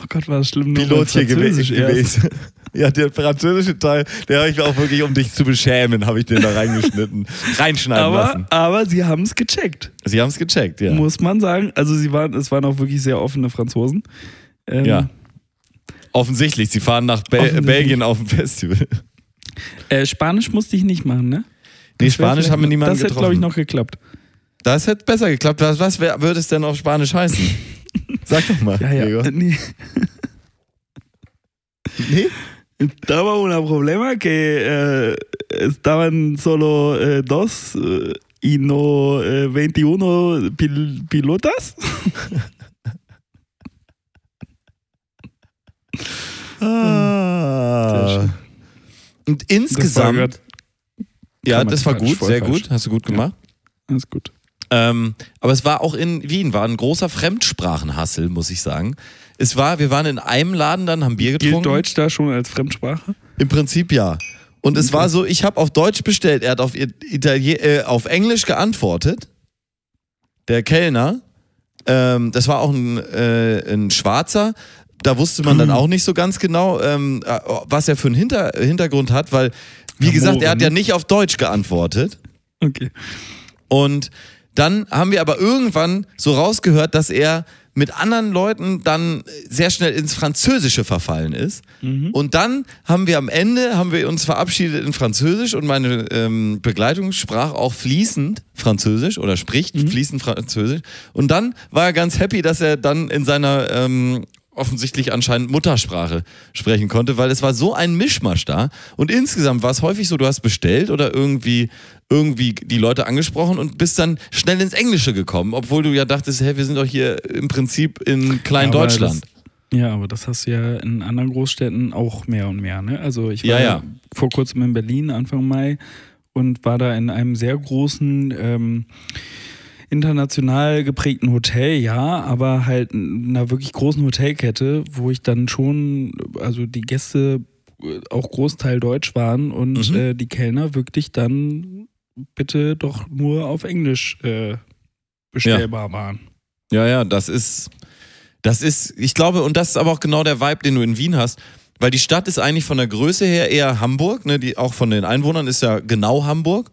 Oh Gott, war das schlimm. Pilot hier gewe Französisch erst. gewesen. Ja, der französische Teil, der habe ich auch wirklich, um dich zu beschämen, habe ich den da reingeschnitten, reinschneiden Aber, lassen. aber sie haben es gecheckt, Sie haben es gecheckt, ja. muss man sagen. Also sie waren, es waren auch wirklich sehr offene Franzosen. Ähm, Ja. Offensichtlich, sie fahren nach Offensichtlich. Belgien auf ein Festival. Äh, Spanisch musste ich nicht machen, ne? Nee, Das Spanisch haben wir niemanden Das hätte, glaube getroffen. ich, noch geklappt. Das hätte besser geklappt. Was, was würde es denn auf Spanisch heißen? Sag doch mal, Ja, ja. Gregor. Nee. Nee? Estaba un problema que eh, estaban solo eh, dos eh, y no eh, 21 pil pilotas. Schön. Und insgesamt, grad- ja, das war gut, sehr falsch. gut, hast du gut gemacht. Alles gut. Ähm, aber es war auch in Wien, war ein großer Fremdsprachenhassel, muss ich sagen. Es war, wir waren in einem Laden dann, haben Bier getrunken. Gilt Deutsch da schon als Fremdsprache? Im Prinzip ja. Und es war so, ich habe auf Deutsch bestellt, er hat auf, Italien, äh, auf Englisch geantwortet. Der Kellner, ähm, das war auch ein, äh, ein Schwarzer. Da wusste man dann auch nicht so ganz genau, ähm, äh, was er für einen Hinter Hintergrund hat, weil, wie gesagt, er hat ja nicht auf Deutsch geantwortet. Okay. Und dann haben wir aber irgendwann so rausgehört, dass er mit anderen Leuten dann sehr schnell ins Französische verfallen ist. Und dann haben wir am Ende, haben wir uns verabschiedet in Französisch und meine ähm, Begleitung sprach auch fließend Französisch oder spricht fließend Französisch. Und dann war er ganz happy, dass er dann in seiner ähm, offensichtlich anscheinend Muttersprache sprechen konnte, weil es war so ein Mischmasch da. Und insgesamt war es häufig so, du hast bestellt oder irgendwie, irgendwie die Leute angesprochen und bist dann schnell ins Englische gekommen, obwohl du ja dachtest, hey, wir sind doch hier im Prinzip in Klein-Deutschland. Ja, aber das hast du ja in anderen Großstädten auch mehr und mehr. Ne? Also ich war Ja, ja, ja. vor kurzem in Berlin, Anfang Mai, und war da in einem sehr großen, ähm, international geprägten Hotel, ja, aber halt in einer wirklich großen Hotelkette, wo ich dann schon, also die Gäste äh, auch Großteil Deutsch waren und Mhm. äh, die Kellner wirklich dann bitte doch nur auf Englisch äh, bestellbar waren. Ja, ja, das ist, das ist, ich glaube, und das ist aber auch genau der Vibe, den du in Wien hast, weil die Stadt ist eigentlich von der Größe her eher Hamburg, ne, die auch von den Einwohnern ist ja genau Hamburg.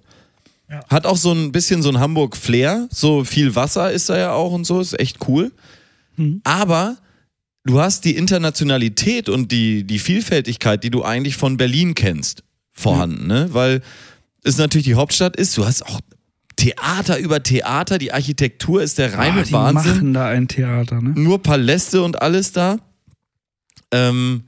Ja. Hat auch so ein bisschen so ein Hamburg-Flair, so viel Wasser ist da ja auch und so, ist echt cool. Mhm. Aber du hast die Internationalität und die, die Vielfältigkeit, die du eigentlich von Berlin kennst, vorhanden, ne? Weil es natürlich die Hauptstadt ist, du hast auch Theater über Theater, die Architektur ist der reine Ah, die Wahnsinn machen da ein Theater, ne? nur Paläste und alles da. Ähm,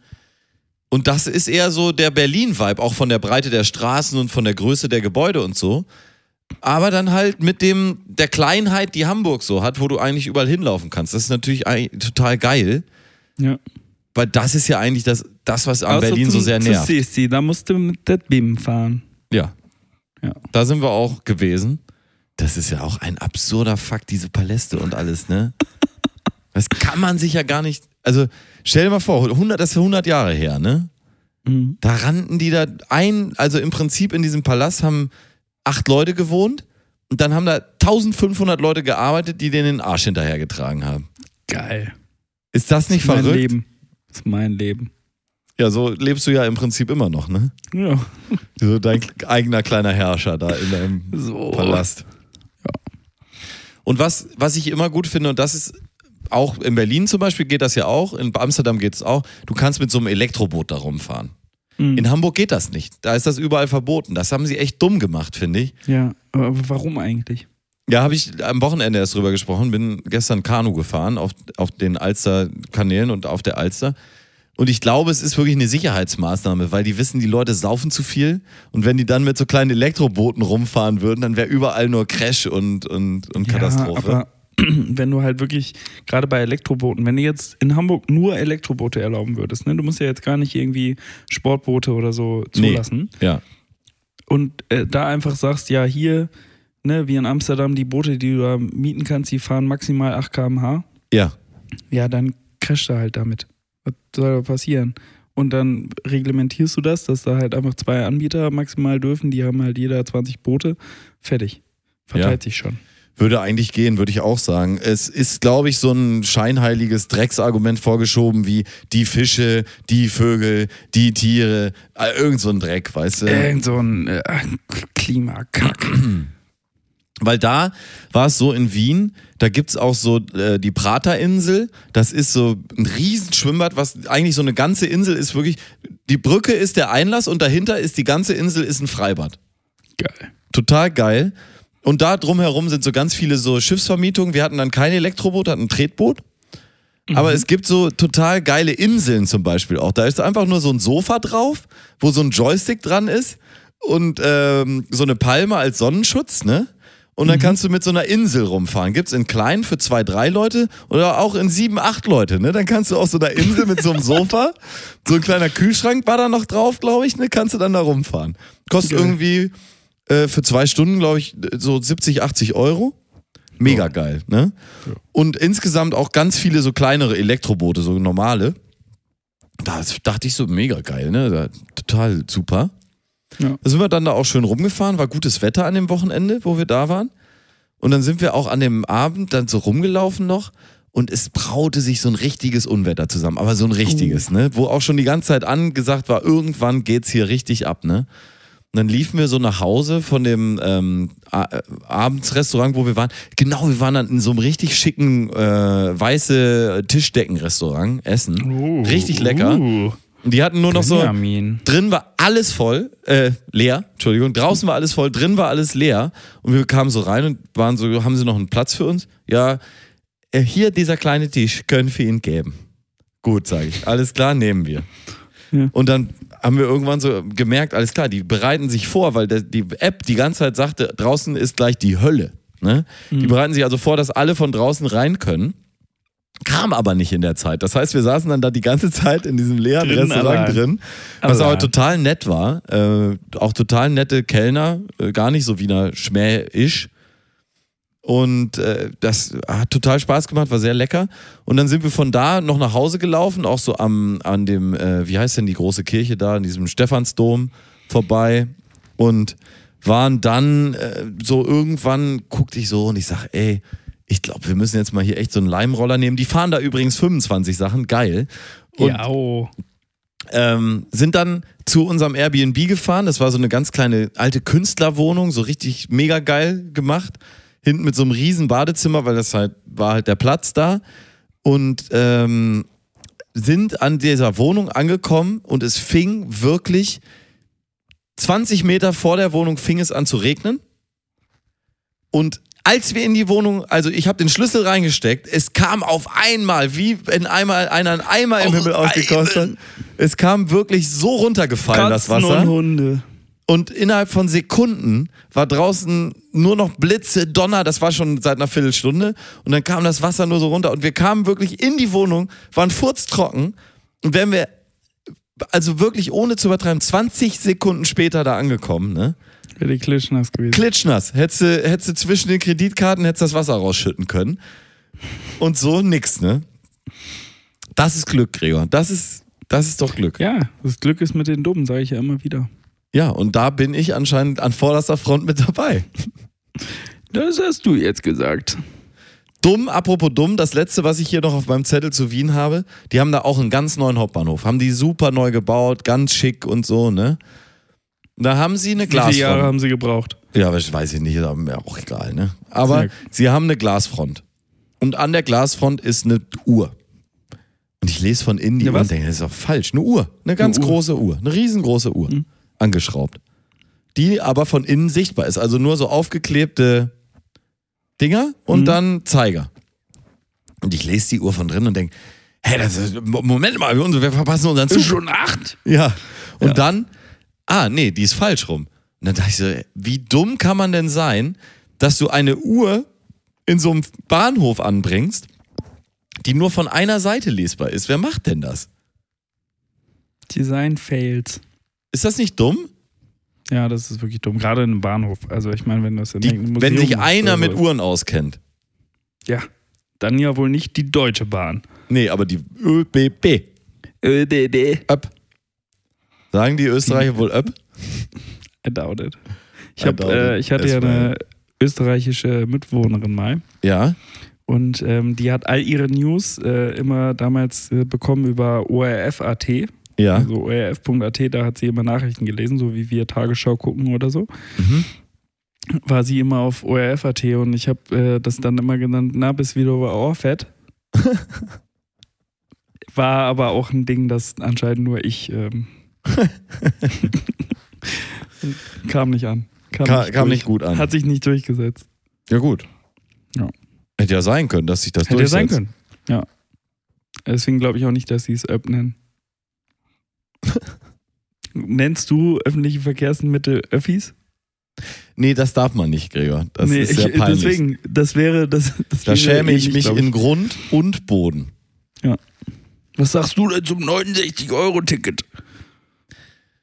und das ist eher so der Berlin-Vibe, auch von der Breite der Straßen und von der Größe der Gebäude und so. Aber dann halt mit dem, der Kleinheit, die Hamburg so hat, wo du eigentlich überall hinlaufen kannst. Das ist natürlich total geil, Ja. weil das ist ja eigentlich das, das was an Außer Berlin so zum- sehr zu nervt. Sissi, da musst du mit der BIM fahren. Ja. Ja. Da sind wir auch gewesen. Das ist ja auch ein absurder Fakt, diese Paläste und alles, ne? Das kann man sich ja gar nicht. Also, stell dir mal vor, 100, das ist 100 Jahre her, ne? Mhm. Da rannten die da ein, also im Prinzip in diesem Palast haben acht Leute gewohnt und dann haben da 1500 Leute gearbeitet, die denen den Arsch hinterhergetragen haben. Geil. Ist das nicht das ist mein verrückt? Leben. Das ist mein Leben. Ja, so lebst du ja im Prinzip immer noch, ne? Ja. So dein eigener kleiner Herrscher da in deinem So. Palast. Und was, was ich immer gut finde, und das ist auch in Berlin zum Beispiel geht das ja auch, in Amsterdam geht es auch, du kannst mit so einem Elektroboot da rumfahren. Mhm. In Hamburg geht das nicht. Da ist das überall verboten. Das haben sie echt dumm gemacht, finde ich. Ja, aber warum eigentlich? Ja, habe ich am Wochenende erst drüber gesprochen, bin gestern Kanu gefahren auf, auf den Alster-Kanälen und auf der Alster. Und ich glaube, es ist wirklich eine Sicherheitsmaßnahme, weil die wissen, die Leute saufen zu viel. Und wenn die dann mit so kleinen Elektrobooten rumfahren würden, dann wäre überall nur Crash und, und, und Katastrophe. Ja, aber wenn du halt wirklich, gerade bei Elektrobooten, wenn du jetzt in Hamburg nur Elektroboote erlauben würdest, ne, du musst ja jetzt gar nicht irgendwie Sportboote oder so Nee. zulassen. ja. Und äh, da einfach sagst, ja, hier, ne, wie in Amsterdam, die Boote, die du da mieten kannst, die fahren maximal 8 km/h. Ja. Ja, dann crasht er halt damit. Was soll da passieren? Und dann reglementierst du das, dass da halt einfach zwei Anbieter maximal dürfen, die haben halt jeder 20 Boote. Fertig. Verteilt sich schon. Würde eigentlich gehen, würde ich auch sagen. Es ist, glaube ich, so ein scheinheiliges Drecksargument vorgeschoben wie die Fische, die Vögel, die Tiere, äh, irgend so ein Dreck, weißt du? Irgend so ein äh, Klimakack. Weil da war es so in Wien, da gibt es auch so äh, die Praterinsel. Das ist so ein Riesenschwimmbad, was eigentlich so eine ganze Insel ist. Wirklich, die Brücke ist der Einlass und dahinter ist die ganze Insel ist ein Freibad. Geil. Total geil. Und da drumherum sind so ganz viele so Schiffsvermietungen. Wir hatten dann kein Elektroboot, hatten ein Tretboot. Aber es gibt so total geile Inseln zum Beispiel auch. Da ist einfach nur so ein Sofa drauf, wo so ein Joystick dran ist und ähm, so eine Palme als Sonnenschutz, ne? Und dann kannst du mit so einer Insel rumfahren. Gibt's in klein für zwei, drei Leute oder auch in sieben, acht Leute, ne? Dann kannst du auf so einer Insel mit so einem Sofa, so ein kleiner Kühlschrank war da noch drauf, glaube ich, ne? Kannst du dann da rumfahren. Kostet Geil. irgendwie äh, für zwei Stunden, glaube ich, so 70, 80 Euro. Mega geil, ne? Und insgesamt auch ganz viele so kleinere Elektroboote, so normale. Da dachte ich so, mega geil, ne? Total super. Ja. Da sind wir dann da auch schön rumgefahren, war gutes Wetter an dem Wochenende, wo wir da waren. Und dann sind wir auch an dem Abend dann so rumgelaufen noch und es braute sich so ein richtiges Unwetter zusammen, aber so ein richtiges, ne? Wo auch schon die ganze Zeit angesagt war, irgendwann geht's hier richtig ab, ne? Und dann liefen wir so nach Hause von dem ähm, äh, Abendsrestaurant, wo wir waren. Genau, wir waren dann in so einem richtig schicken äh, weiße Tischdeckenrestaurant essen. richtig lecker. Uh, Und die hatten nur noch so, Benjamin. Drin war alles voll, äh, leer, Entschuldigung. Draußen war alles voll, drin war alles leer. Und wir kamen so rein und waren so, haben sie noch einen Platz für uns? Ja, äh, hier dieser kleine Tisch, können wir ihn geben. Gut, sage ich. Alles klar, nehmen wir. Ja. Und dann haben wir irgendwann so gemerkt, alles klar, die bereiten sich vor, weil der, die App die ganze Zeit sagte, draußen ist gleich die Hölle. Ne? Die bereiten sich also vor, dass alle von draußen rein können. Kam aber nicht in der Zeit. Das heißt, wir saßen dann da die ganze Zeit in diesem leeren Drin Restaurant allein. drin, was Allein. aber total nett war. Äh, auch total nette Kellner, äh, gar nicht so Wiener Schmäh-isch. Und äh, das hat total Spaß gemacht, war sehr lecker. Und dann sind wir von da noch nach Hause gelaufen, auch so am, an dem, äh, wie heißt denn die große Kirche da, in diesem Stephansdom vorbei. Und waren dann äh, so irgendwann, guckte ich so und ich sag, ey, ich glaube, wir müssen jetzt mal hier echt so einen Leimroller nehmen. Die fahren da übrigens 25 Sachen, geil. Und ja, oh. ähm, sind dann zu unserem Airbnb gefahren. Das war so eine ganz kleine alte Künstlerwohnung, so richtig mega geil gemacht. Hinten mit so einem riesen Badezimmer, weil das halt war halt der Platz da. Und ähm, sind an dieser Wohnung angekommen und es fing wirklich 20 Meter vor der Wohnung fing es an zu regnen. Und als wir in die Wohnung, also ich habe den Schlüssel reingesteckt, es kam auf einmal, wie wenn einmal einer einen Eimer im Auf Himmel ausgekostet hat. Es kam wirklich so runtergefallen, das Katzen Wasser. und Hunde. Und innerhalb von Sekunden war draußen nur noch Blitze, Donner, das war schon seit einer Viertelstunde. Und dann kam das Wasser nur so runter. Und wir kamen wirklich in die Wohnung, waren furztrocken. Und wären wir, also wirklich ohne zu übertreiben, 20 Sekunden später da angekommen, ne? Wäre die klitschnass gewesen. Klitschnass. Hättest du, hättest du zwischen den Kreditkarten hättest das Wasser rausschütten können. Und so nix, ne? Das ist Glück, Gregor. Das ist, das ist doch Glück. Ja, das Glück ist mit den Dummen, sage ich ja immer wieder. Ja, und da bin ich anscheinend an vorderster Front mit dabei. Das hast du jetzt gesagt. Dumm, apropos dumm, das letzte, was ich hier noch auf meinem Zettel zu Wien habe, die haben da auch einen ganz neuen Hauptbahnhof. Haben die super neu gebaut, ganz schick und so, ne? Da haben sie eine Wie viele Jahre Glasfront. haben sie gebraucht? Ja, aber ich weiß ich nicht, ist mir auch egal, ne? Aber Sehr- sie haben eine Glasfront. Und an der Glasfront ist eine Uhr. Und ich lese von innen die Ja, und denke, das ist doch falsch. Eine Uhr. Eine ganz Uhr. große Uhr. Eine riesengroße Uhr. Mhm. Angeschraubt. Die aber von innen sichtbar ist. Also nur so aufgeklebte Dinger und Mhm. dann Zeiger. Und ich lese die Uhr von drin und denke, hey, das ist, Moment mal, wir, wir verpassen unseren Zug. Ist schon acht. Ja. Und Ja. dann, ah, nee, die ist falsch rum. Und dann dachte ich so, wie dumm kann man denn sein, dass du eine Uhr in so einem Bahnhof anbringst, die nur von einer Seite lesbar ist? Wer macht denn das? Design Fails. Ist das nicht dumm? Ja, das ist wirklich dumm. Gerade in einem Bahnhof. Also ich meine, wenn das in Die, irgendeinem wenn Museum sich einer mit so. Uhren auskennt. Ja, dann ja wohl nicht die Deutsche Bahn. Nee, aber die ÖBB. ÖDD. Öp. Sagen die Österreicher wohl Öp? I doubt it. Ich, hab, äh, ich hatte ja eine österreichische Mitbewohnerin mal. Ja. Und ähm, die hat all ihre News äh, immer damals äh, bekommen über ORF.at. Ja. Also ORF.at, da hat sie immer Nachrichten gelesen, so wie wir Tagesschau gucken oder so. Mhm. War sie immer auf ORF.at und ich habe äh, das dann immer genannt, na, bis wieder über Ohrfett. War aber auch ein Ding, das anscheinend nur ich ähm, kam nicht an. Kam, Ka- nicht, kam nicht gut an. Hat sich nicht durchgesetzt. Ja, gut. Ja. Hätte ja sein können, dass sich das Hätte ja sein durchsetzt. können. Ja. Deswegen glaube ich auch nicht, dass sie es Öp nennen. Nennst du öffentliche Verkehrsmittel Öffis? Nee, das darf man nicht, Gregor. Das nee, ist sehr ich, peinlich. deswegen, das wäre das. das da wäre schäme ich ähnlich, mich glaub in Grund und Boden. Was sagst du denn zum 69-Euro-Ticket?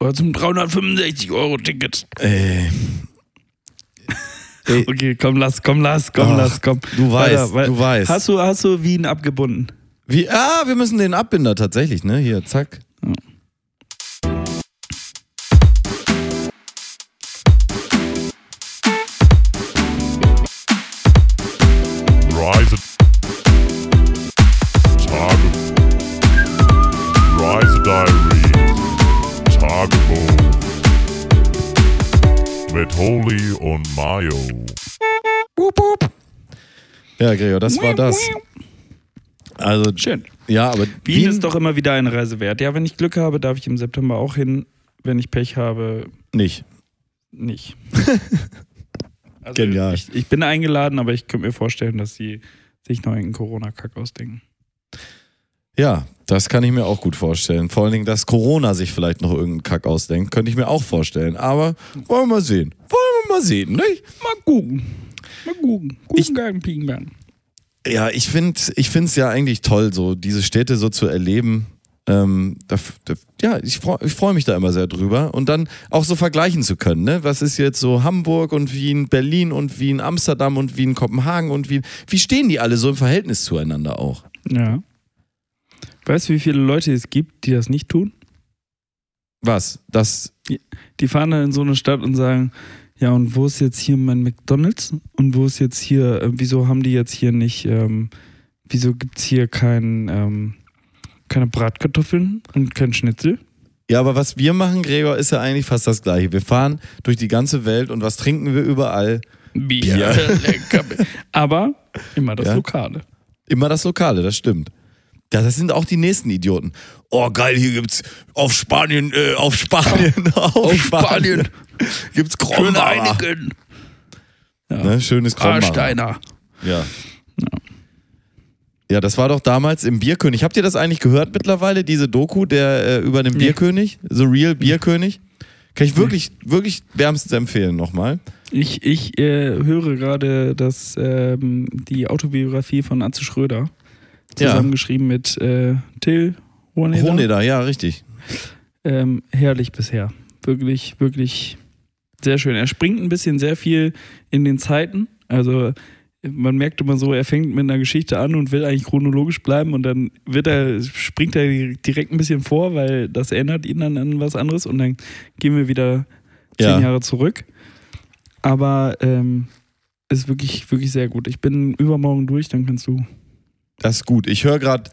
Oder zum 365-Euro-Ticket? Ey. Ey, Okay, komm, lass, komm, lass, komm, Ach, lass, komm. du weißt, Weiter, wei- du weißt. Hast du, hast du Wien abgebunden? Wie, ah, wir müssen den Abbinder tatsächlich, ne? Hier, zack. Und Mayo. Ja, Gregor, das war das. Also, Schön. ja, aber Wien, ist doch immer wieder eine Reise wert. Ja, wenn ich Glück habe, darf ich im September auch hin. Wenn ich Pech habe, nicht. nicht. Also Genial. Ich, ich bin eingeladen, aber ich könnte mir vorstellen, dass sie sich noch einen Corona-Kack ausdenken. Ja, das kann ich mir auch gut vorstellen. Vor allen Dingen, dass Corona sich vielleicht noch irgendeinen Kack ausdenkt, könnte ich mir auch vorstellen. Aber wollen wir mal sehen. Wollen wir mal sehen, nicht? Mal gucken. Mal gucken. Ich- Gucken, Gang, Pieken, Gang. Ja, ich finde ich es ja eigentlich toll, so diese Städte so zu erleben. Ähm, da, da, ja, ich freue freu mich da immer sehr drüber. Und dann auch so vergleichen zu können. Ne? Was ist jetzt so Hamburg und Wien, Berlin und Wien, Amsterdam und Wien, Kopenhagen und Wien. Wie stehen die alle so im Verhältnis zueinander auch? Ja. Weißt du, wie viele Leute es gibt, die das nicht tun? Was? Das, Die fahren dann in so eine Stadt und sagen, ja, und wo ist jetzt hier mein McDonalds? Und wo ist jetzt hier, äh, wieso haben die jetzt hier nicht, ähm, wieso gibt es hier kein, ähm, keine Bratkartoffeln und kein Schnitzel? ja, aber was wir machen, Gregor, ist ja eigentlich fast das Gleiche. Wir fahren durch die ganze Welt und was trinken wir überall? Bier. Bier. Aber immer das Ja. Lokale. Immer das Lokale, das stimmt. Ja, das sind auch die nächsten Idioten. Oh, geil, hier gibt's auf Spanien, äh, auf Spanien, auf, Spanien, gibt's Krombacher. Ja. Ne, schönes Krombacher. Karsteiner. Ja. Ja, das war doch damals im Bierkönig. Habt ihr das eigentlich gehört mittlerweile, diese Doku der äh, über den Nee. Bierkönig? The Real Bierkönig? Kann ich wirklich, wirklich wärmstens empfehlen nochmal. Ich, ich äh, höre gerade dass ähm, die Autobiografie von Atze Schröder Ja. zusammengeschrieben mit äh, Till Hoheneder. Hohneder, ja, richtig. Ähm, herrlich bisher. Wirklich, wirklich sehr schön. Er springt ein bisschen sehr viel in den Zeiten. Also man merkt immer so, er fängt mit einer Geschichte an und will eigentlich chronologisch bleiben und dann wird er, springt er direkt ein bisschen vor, weil das erinnert ihn dann an was anderes und dann gehen wir wieder zehn Ja. Jahre zurück. Aber ähm, ist wirklich, wirklich sehr gut. Ich bin übermorgen durch, dann kannst du. Das ist gut. Ich höre gerade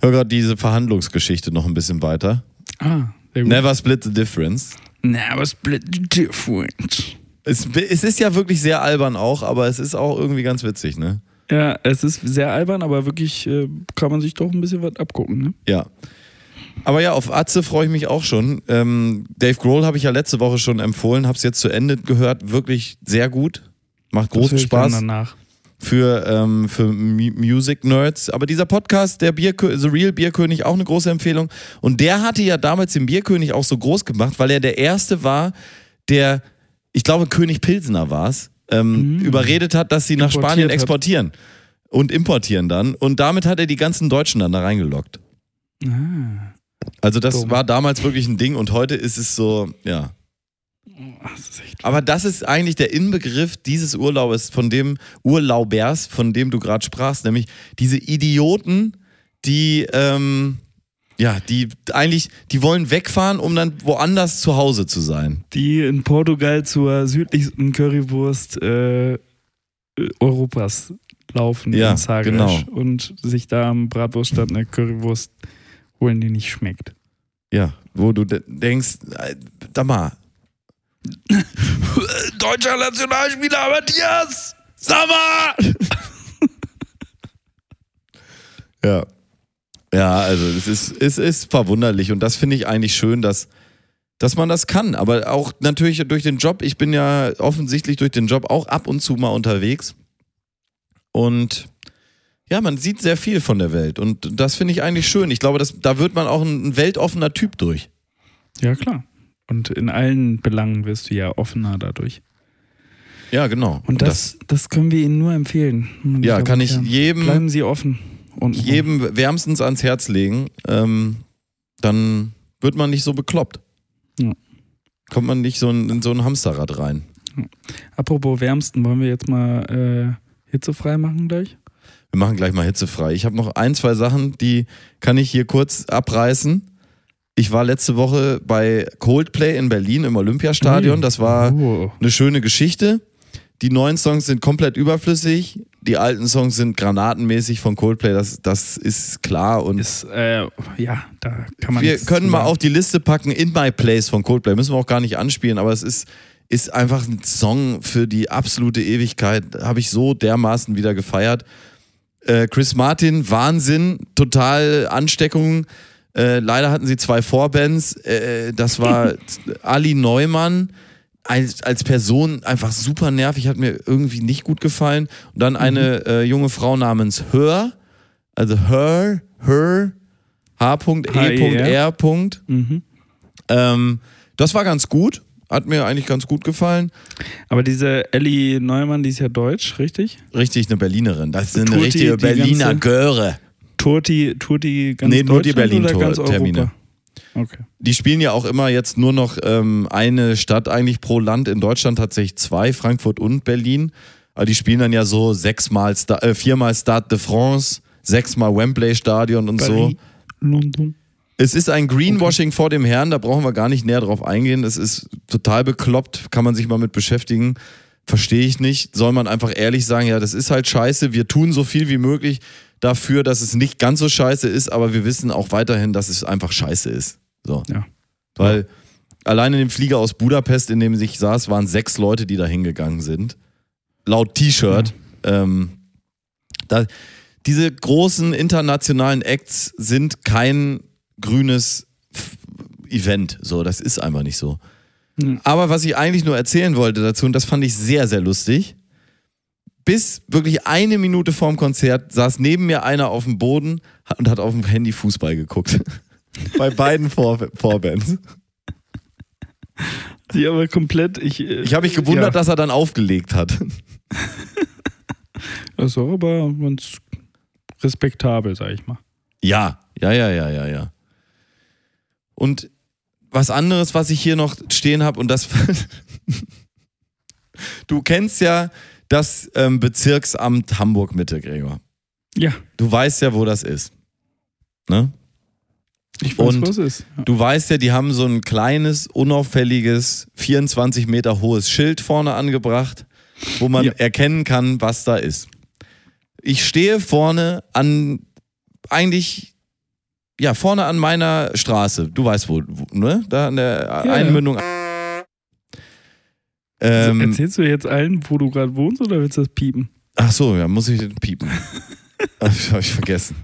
hör grad diese Verhandlungsgeschichte noch ein bisschen weiter. Ah, sehr gut. Never split the difference. Never split the difference. Es, es ist ja wirklich sehr albern auch, aber es ist auch irgendwie ganz witzig, ne? Ja, es ist sehr albern, aber wirklich äh, kann man sich doch ein bisschen was abgucken. Ne? Ja. Aber ja, auf Atze freue ich mich auch schon. Ähm, Dave Grohl habe ich ja letzte Woche schon empfohlen, habe es jetzt zu Ende gehört. Wirklich sehr gut. Macht großen Spaß Danach. Für, ähm, für Mu- Music Nerds. Aber dieser Podcast, der Bierkö The Real Bierkönig, auch eine große Empfehlung. Und der hatte ja damals den Bierkönig auch so groß gemacht, weil er der Erste war, der, ich glaube, König Pilsener war es, ähm, Mhm. überredet hat, dass sie nach Spanien hat. exportieren und importieren dann. Und damit hat er die ganzen Deutschen dann da reingelockt. Ah. Also das Dumm. war damals wirklich ein Ding und heute ist es so, ja. Das. Aber das ist eigentlich der Inbegriff dieses Urlaubes, von dem Urlaubers, von dem du gerade sprachst, nämlich diese Idioten, die, ähm, ja, die eigentlich, die wollen wegfahren, um dann woanders zu Hause zu sein. Die in Portugal zur südlichsten Currywurst äh, äh, Europas laufen Ja, in Zagreb genau. und sich da am Bratwurststand eine Currywurst holen, die nicht schmeckt. Ja, wo du de denkst, äh, da mal. Deutscher Nationalspieler Matthias Sammer! ja. Ja, also es ist, es ist verwunderlich und das finde ich eigentlich schön, dass, dass man das kann. Aber auch natürlich durch den Job, ich bin ja offensichtlich durch den Job auch ab und zu mal unterwegs. Und ja, man sieht sehr viel von der Welt und das finde ich eigentlich schön. Ich glaube, das, da wird man auch ein weltoffener Typ durch. Ja, klar. Und in allen Belangen wirst du ja offener dadurch. Ja, genau. Und das, das können wir Ihnen nur empfehlen. ja, Damen kann ich Herren. jedem, Bleiben Sie offen. Und jedem wärmstens ans Herz legen. Ähm, dann wird man nicht so bekloppt. Ja. Kommt man nicht so in, in so ein Hamsterrad rein. Apropos wärmsten, wollen wir jetzt mal äh, hitzefrei machen gleich? Wir machen gleich mal hitzefrei. Ich habe noch ein, zwei Sachen, die kann ich hier kurz abreißen. Ich war letzte Woche bei Coldplay in Berlin im Olympiastadion. Das war Oh. eine schöne Geschichte. Die neuen Songs sind komplett überflüssig. Die alten Songs sind granatenmäßig von Coldplay. Das, das ist klar. Und Ist, äh, ja, da kann man wir können mal auf die Liste packen In My Place von Coldplay. Müssen wir auch gar nicht anspielen, aber es ist, ist einfach ein Song für die absolute Ewigkeit. Habe ich so dermaßen wieder gefeiert. Äh, Chris Martin, Wahnsinn, total Ansteckung. Äh, leider hatten sie zwei Vorbands. Äh, das war Ali Neumann. Als, als Person einfach super nervig, hat mir irgendwie nicht gut gefallen. Und dann eine äh, junge Frau namens Her, also Her, Her, H.E.R. Mhm. Ähm, das war ganz gut. Hat mir eigentlich ganz gut gefallen. Aber diese Ellie Neumann, die ist ja deutsch, richtig? Richtig eine Berlinerin. Das ist eine die richtige die Berliner ganze- Göre. Tourt die, tourt die ganz Nee, nur die Berlin-Termine. Okay. Die spielen ja auch immer jetzt nur noch ähm, eine Stadt eigentlich pro Land. In Deutschland tatsächlich zwei, Frankfurt und Berlin. Aber die spielen dann ja so sechsmal, Sta äh, viermal Stade de France, sechsmal Wembley Stadion und so. Paris, London. Es ist ein Greenwashing vor dem Herrn, da brauchen wir gar nicht näher drauf eingehen. Es ist total bekloppt, kann man sich mal mit beschäftigen. Verstehe ich nicht. Soll man einfach ehrlich sagen, ja, das ist halt scheiße. Wir tun so viel wie möglich dafür, dass es nicht ganz so scheiße ist, aber wir wissen auch weiterhin, dass es einfach scheiße ist. So. Ja. Weil allein in dem Flieger aus Budapest, in dem ich saß, waren sechs Leute, die da hingegangen sind. Laut T-Shirt. Ähm, da, diese großen internationalen Acts sind kein grünes Event. So, das ist einfach nicht so. Mhm. Aber was ich eigentlich nur erzählen wollte dazu, und das fand ich sehr, sehr lustig, bis wirklich eine Minute vorm Konzert saß neben mir einer auf dem Boden und hat auf dem Handy Fußball geguckt. Bei beiden Vor Vorbands. Die aber komplett, ich. äh, Ich habe mich gewundert, ja. dass er dann aufgelegt hat. Das ist auch aber ganz respektabel, sag ich mal. Ja, ja, ja, ja, ja, ja. Und was anderes, was ich hier noch stehen habe, und das. du kennst ja das ähm, Bezirksamt Hamburg-Mitte, Gregor. Ja, Du weißt ja, wo das ist. Ne? ich weiß, Und was ist. Ja. Du weißt ja, die haben so ein kleines, unauffälliges, 24 Meter hohes Schild vorne angebracht, wo man Ja. erkennen kann, was da ist. Ich stehe vorne an, eigentlich, ja, vorne an meiner Straße. Du weißt wo, wo ne? Da an der ja. Einmündung. Ähm, Erzählst du jetzt allen, wo du gerade wohnst oder willst du das piepen? Ach so, ja, muss ich piepen. Ach, hab ich vergessen.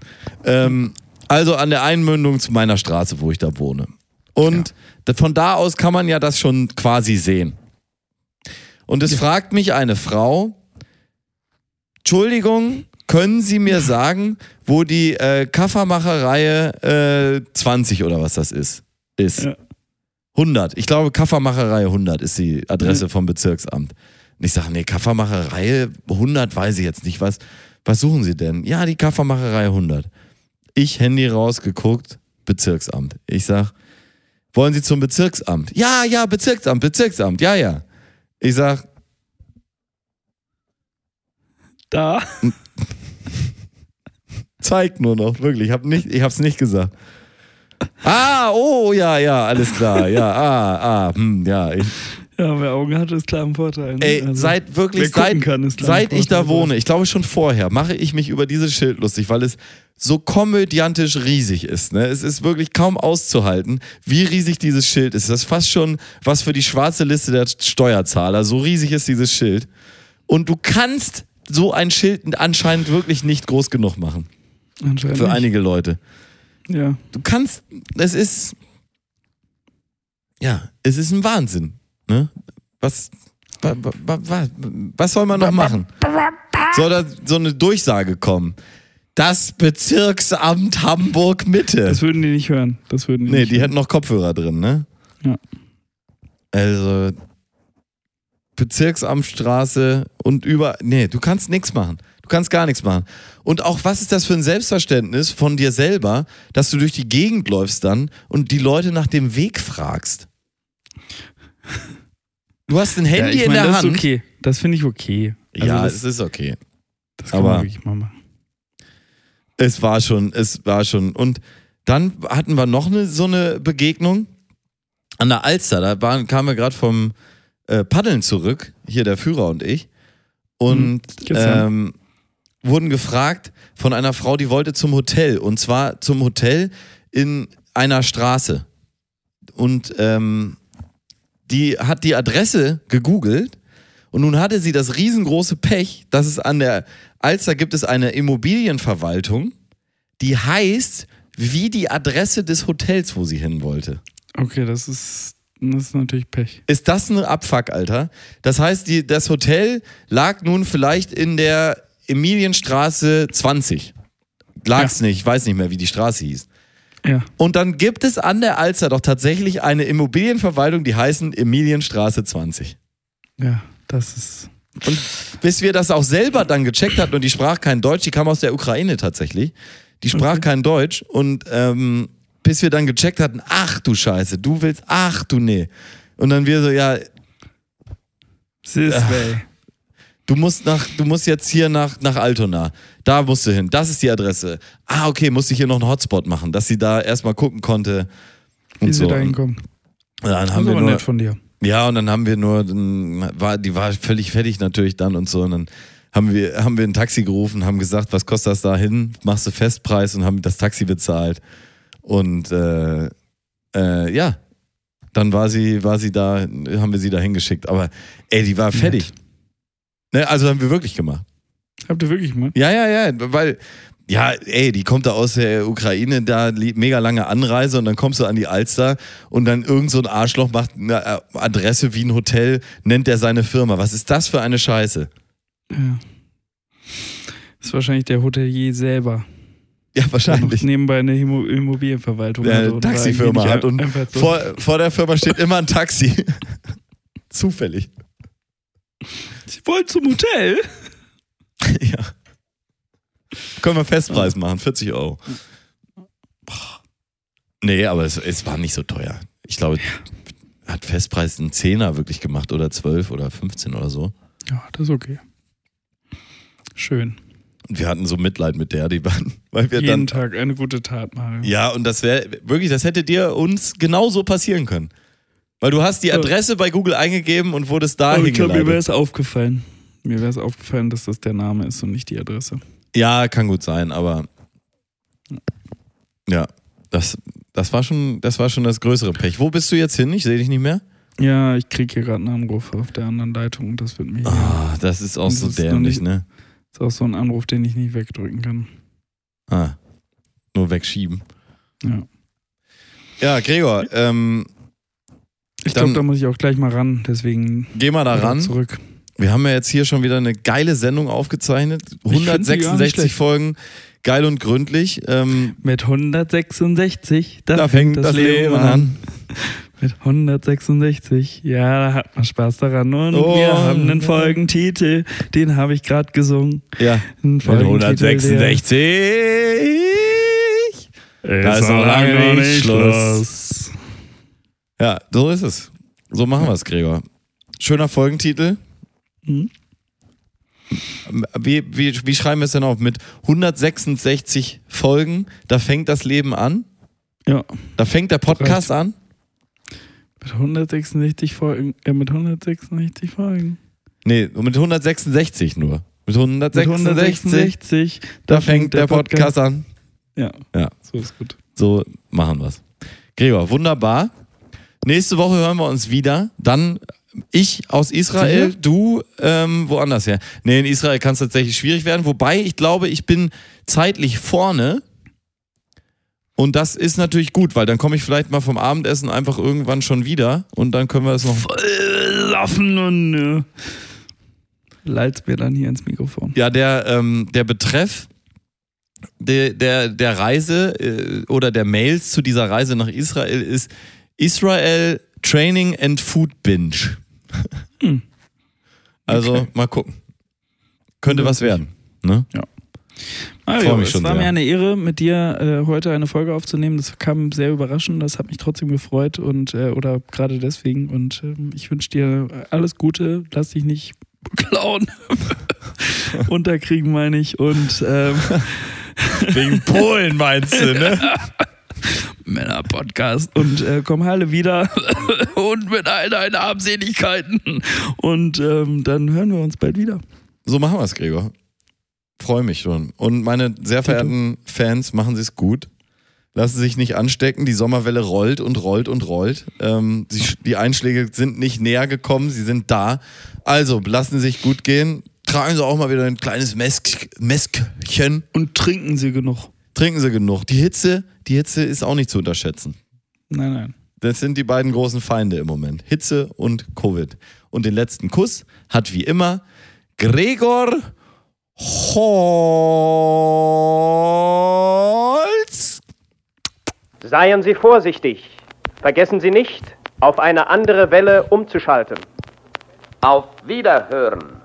Ähm, also an der Einmündung zu meiner Straße, wo ich da wohne. Und da- von da aus kann man ja das schon quasi sehen. Und es fragt mich eine Frau, Entschuldigung, können Sie mir sagen, wo die äh, Kaffermacherei äh, 20 oder was das ist? Ist. Ja. 100. Ich glaube, Kaffermacherei 100 ist die Adresse vom Bezirksamt. Und ich sage, nee, Kaffermacherei 100 weiß ich jetzt nicht. Was, was suchen Sie denn? Ja, die Kaffermacherei 100. Ich Handy rausgeguckt, Bezirksamt. Ich sag, wollen Sie zum Bezirksamt? Ja, ja, Bezirksamt, Bezirksamt, ja, ja. Ich sag, Da. zeig nur noch, wirklich. Ich, hab nicht, ich hab's nicht gesagt. Ah, oh, ja, ja, alles klar. Ja, ah, ah, hm, ja. Ich, Ja, wer Augen hat, ist klar im Vorteil. Ne? Ey, Also, seit wirklich, seit, kann, seit ich da wohne, ich glaube schon vorher, mache ich mich über dieses Schild lustig, weil es so komödiantisch riesig ist. Ne? Es ist wirklich kaum auszuhalten, wie riesig dieses Schild ist. Das ist fast schon was für die schwarze Liste der Steuerzahler. So riesig ist dieses Schild. Und du kannst so ein Schild anscheinend wirklich nicht groß genug machen. Anscheinend Für einige Leute. Ja. Du kannst, es ist, ja, es ist ein Wahnsinn. Ne? Was, wa, wa, wa, wa, was soll man noch machen? Soll da so eine Durchsage kommen? Das Bezirksamt Hamburg Mitte. Das würden die nicht hören. Das würden die Nee, nicht die hören. hätten noch Kopfhörer drin, ne? Ja. Also Bezirksamtstraße und über. Nee, du kannst nichts machen. Du kannst gar nichts machen. Und auch, was ist das für ein Selbstverständnis von dir selber, dass du durch die Gegend läufst dann und die Leute nach dem Weg fragst? Du hast ein ja, Handy ich in meine, der das Hand. ist okay. Das finde ich okay. Also ja, das, es ist okay. das kann aber- man wirklich mal machen. Es war schon, es war schon. Und dann hatten wir noch eine, so eine Begegnung an der Alster. Da waren, kamen wir gerade vom äh, Paddeln zurück, hier der Führer und ich. Und gestern. ähm, wurden gefragt von einer Frau, die wollte zum Hotel. Und zwar zum Hotel in einer Straße. Und ähm, die hat die Adresse gegoogelt. Und nun hatte sie das riesengroße Pech, dass es an der Alster gibt es eine Immobilienverwaltung, die heißt wie die Adresse des Hotels, wo sie hin wollte. Okay, das ist, das ist natürlich Pech. Ist das ein Abfuck, Alter? Das heißt, die, das Hotel lag nun vielleicht in der Emilienstraße 20. Lag's nicht, ich weiß nicht mehr, wie die Straße hieß. Ja. Und dann gibt es an der Alster doch tatsächlich eine Immobilienverwaltung, die heißen Emilienstraße 20. Ja, das ist. Und bis wir das auch selber dann gecheckt hatten und die sprach kein Deutsch, die kam aus der Ukraine tatsächlich. Die sprach Okay. kein Deutsch und ähm, bis wir dann gecheckt hatten, ach du Scheiße, du willst, ach du nee. Und dann wir so, ja, This way. Du musst nach, du musst jetzt hier nach, nach Altona. Da musst du hin. Das ist die Adresse. Ah, okay, musste ich hier noch einen Hotspot machen, dass sie da erstmal gucken konnte. Wie sie so. da hinkommen. Dann Das haben ist wir nur, nett von dir. Ja, und dann haben wir nur, war, die war völlig fertig natürlich dann und so. Und dann haben wir, haben wir ein Taxi gerufen, haben gesagt, was kostet das da hin? Machst du Festpreis und haben das Taxi bezahlt. Und äh, äh, ja, dann war sie, war sie da, haben wir sie da hingeschickt. Aber ey, die war fertig. Ne, also haben wir wirklich gemacht. Habt ihr wirklich mal? Ja, ja, ja, weil, ja, ey, die kommt da aus der Ukraine, da mega lange Anreise und dann kommst du an die Alster und dann irgend so ein Arschloch macht eine äh, Adresse wie ein Hotel, nennt er seine Firma. Was ist das für eine Scheiße? Ja. Das ist wahrscheinlich der Hotelier selber. Ja, wahrscheinlich. nebenbei eine Immo- Immobilienverwaltung Der oder Taxifirma hat und so- vor, vor der Firma steht immer ein Taxi. Zufällig. Sie wollen zum Hotel? ja. Können wir Festpreis machen, 40 Euro. Nee, aber es, es war nicht so teuer. Ich glaube, hat Festpreis einen Zehner wirklich gemacht oder 12 oder 15 oder so. Ja, das ist okay. Schön. Und wir hatten so Mitleid mit der, die waren, weil wir Jeden dann. Tag eine gute Tat machen. Ja, und das wäre wirklich, das hätte dir uns genauso passieren können. Weil du hast die. Adresse bei Google eingegeben und wurdest da Aber ich glaube, mir wäre hingeleitet. es aufgefallen. Mir wäre es aufgefallen, dass das der Name ist und nicht die Adresse. Ja, kann gut sein, aber ja, das, das war schon, das war schon das größere Pech. Wo bist du jetzt hin? Ich sehe dich nicht mehr. Ja, ich kriege hier gerade einen Anruf auf der anderen Leitung und das wird mir hier. Ah, das ist auch Das so ist dämlich, nicht- ne? ist auch so ein Anruf, den ich nicht wegdrücken kann. Ah, nur wegschieben. Ja. Ja, Gregor, ähm, Ich glaube, da muss ich auch gleich mal ran, deswegen geh mal da ran. zurück. Wir haben ja jetzt hier schon wieder eine geile Sendung aufgezeichnet. find sie gar nicht 166 schlecht. Folgen, geil und gründlich. Ähm, Mit 166, da, da fängt das Leben an. Mit 166, ja, da hat man Spaß daran. Und Oh. wir haben einen Folgentitel, den habe ich gerade gesungen. Ja, mit Folgentitel, der- 166. Da ist noch lange nicht Schluss. Ja, so ist es. So machen wir es, Gregor. Schöner Folgentitel. Mhm. Wie, wie, wie schreiben wir es denn auf? Mit 166 Folgen, da fängt das Leben an. Ja, Da fängt der Podcast an. Mit 166 Folgen. Äh, mit 166 Folgen. Nee, mit 166 nur. Mit 166, Mit 166. da fängt der Podcast an. Ja. Ja. So ist gut. So machen wir's. Gregor, wunderbar. Nächste Woche hören wir uns wieder. Dann ich aus Israel, Sicher? du ähm, woanders her. Nee, in Israel kann es tatsächlich schwierig werden. Wobei ich glaube, ich bin zeitlich vorne. Und das ist natürlich gut, weil dann komme ich vielleicht mal vom Abendessen einfach irgendwann schon wieder und dann können wir das noch. Laufen und äh, leit's mir dann hier ins Mikrofon. Ja, der, ähm, der Betreff der, der, der Reise äh, oder der Mails zu dieser Reise nach Israel ist Israel Training and Food Binge. Hm. Also Okay. mal gucken. Könnte was werden. Ne? Mario, Freu mich es war sehr. mir eine Ehre, mit dir äh, heute eine Folge aufzunehmen. Das kam sehr überraschend. Das hat mich trotzdem gefreut und äh, oder gerade deswegen. Und ähm, ich wünsche dir alles Gute. Lass dich nicht klauen. Unterkriegen meine ich. Und ähm, Wegen Polen meinst du, ne? Männer-Podcast. Und äh, komm heile wieder. und mit all deinen Armseligkeiten. Und ähm, dann hören wir uns bald wieder. So machen wir es, Gregor. Freue mich schon. Und meine sehr verehrten Fans, machen Sie es gut. Lassen Sie sich nicht anstecken. Die Sommerwelle rollt und rollt und rollt. Ähm, die, die Einschläge sind nicht näher gekommen, sie sind da. Also lassen Sie sich gut gehen. Tragen Sie auch mal wieder ein kleines Mesk Meskchen. Und trinken Sie genug. Trinken Sie genug. Die Hitze, die Hitze ist auch nicht zu unterschätzen. Nein, nein. Das sind die beiden großen Feinde im Moment. Hitze und Covid. Und den letzten Kuss hat wie immer Gregor Holz. Seien Sie vorsichtig. Vergessen Sie nicht, auf eine andere Welle umzuschalten. Auf Wiederhören.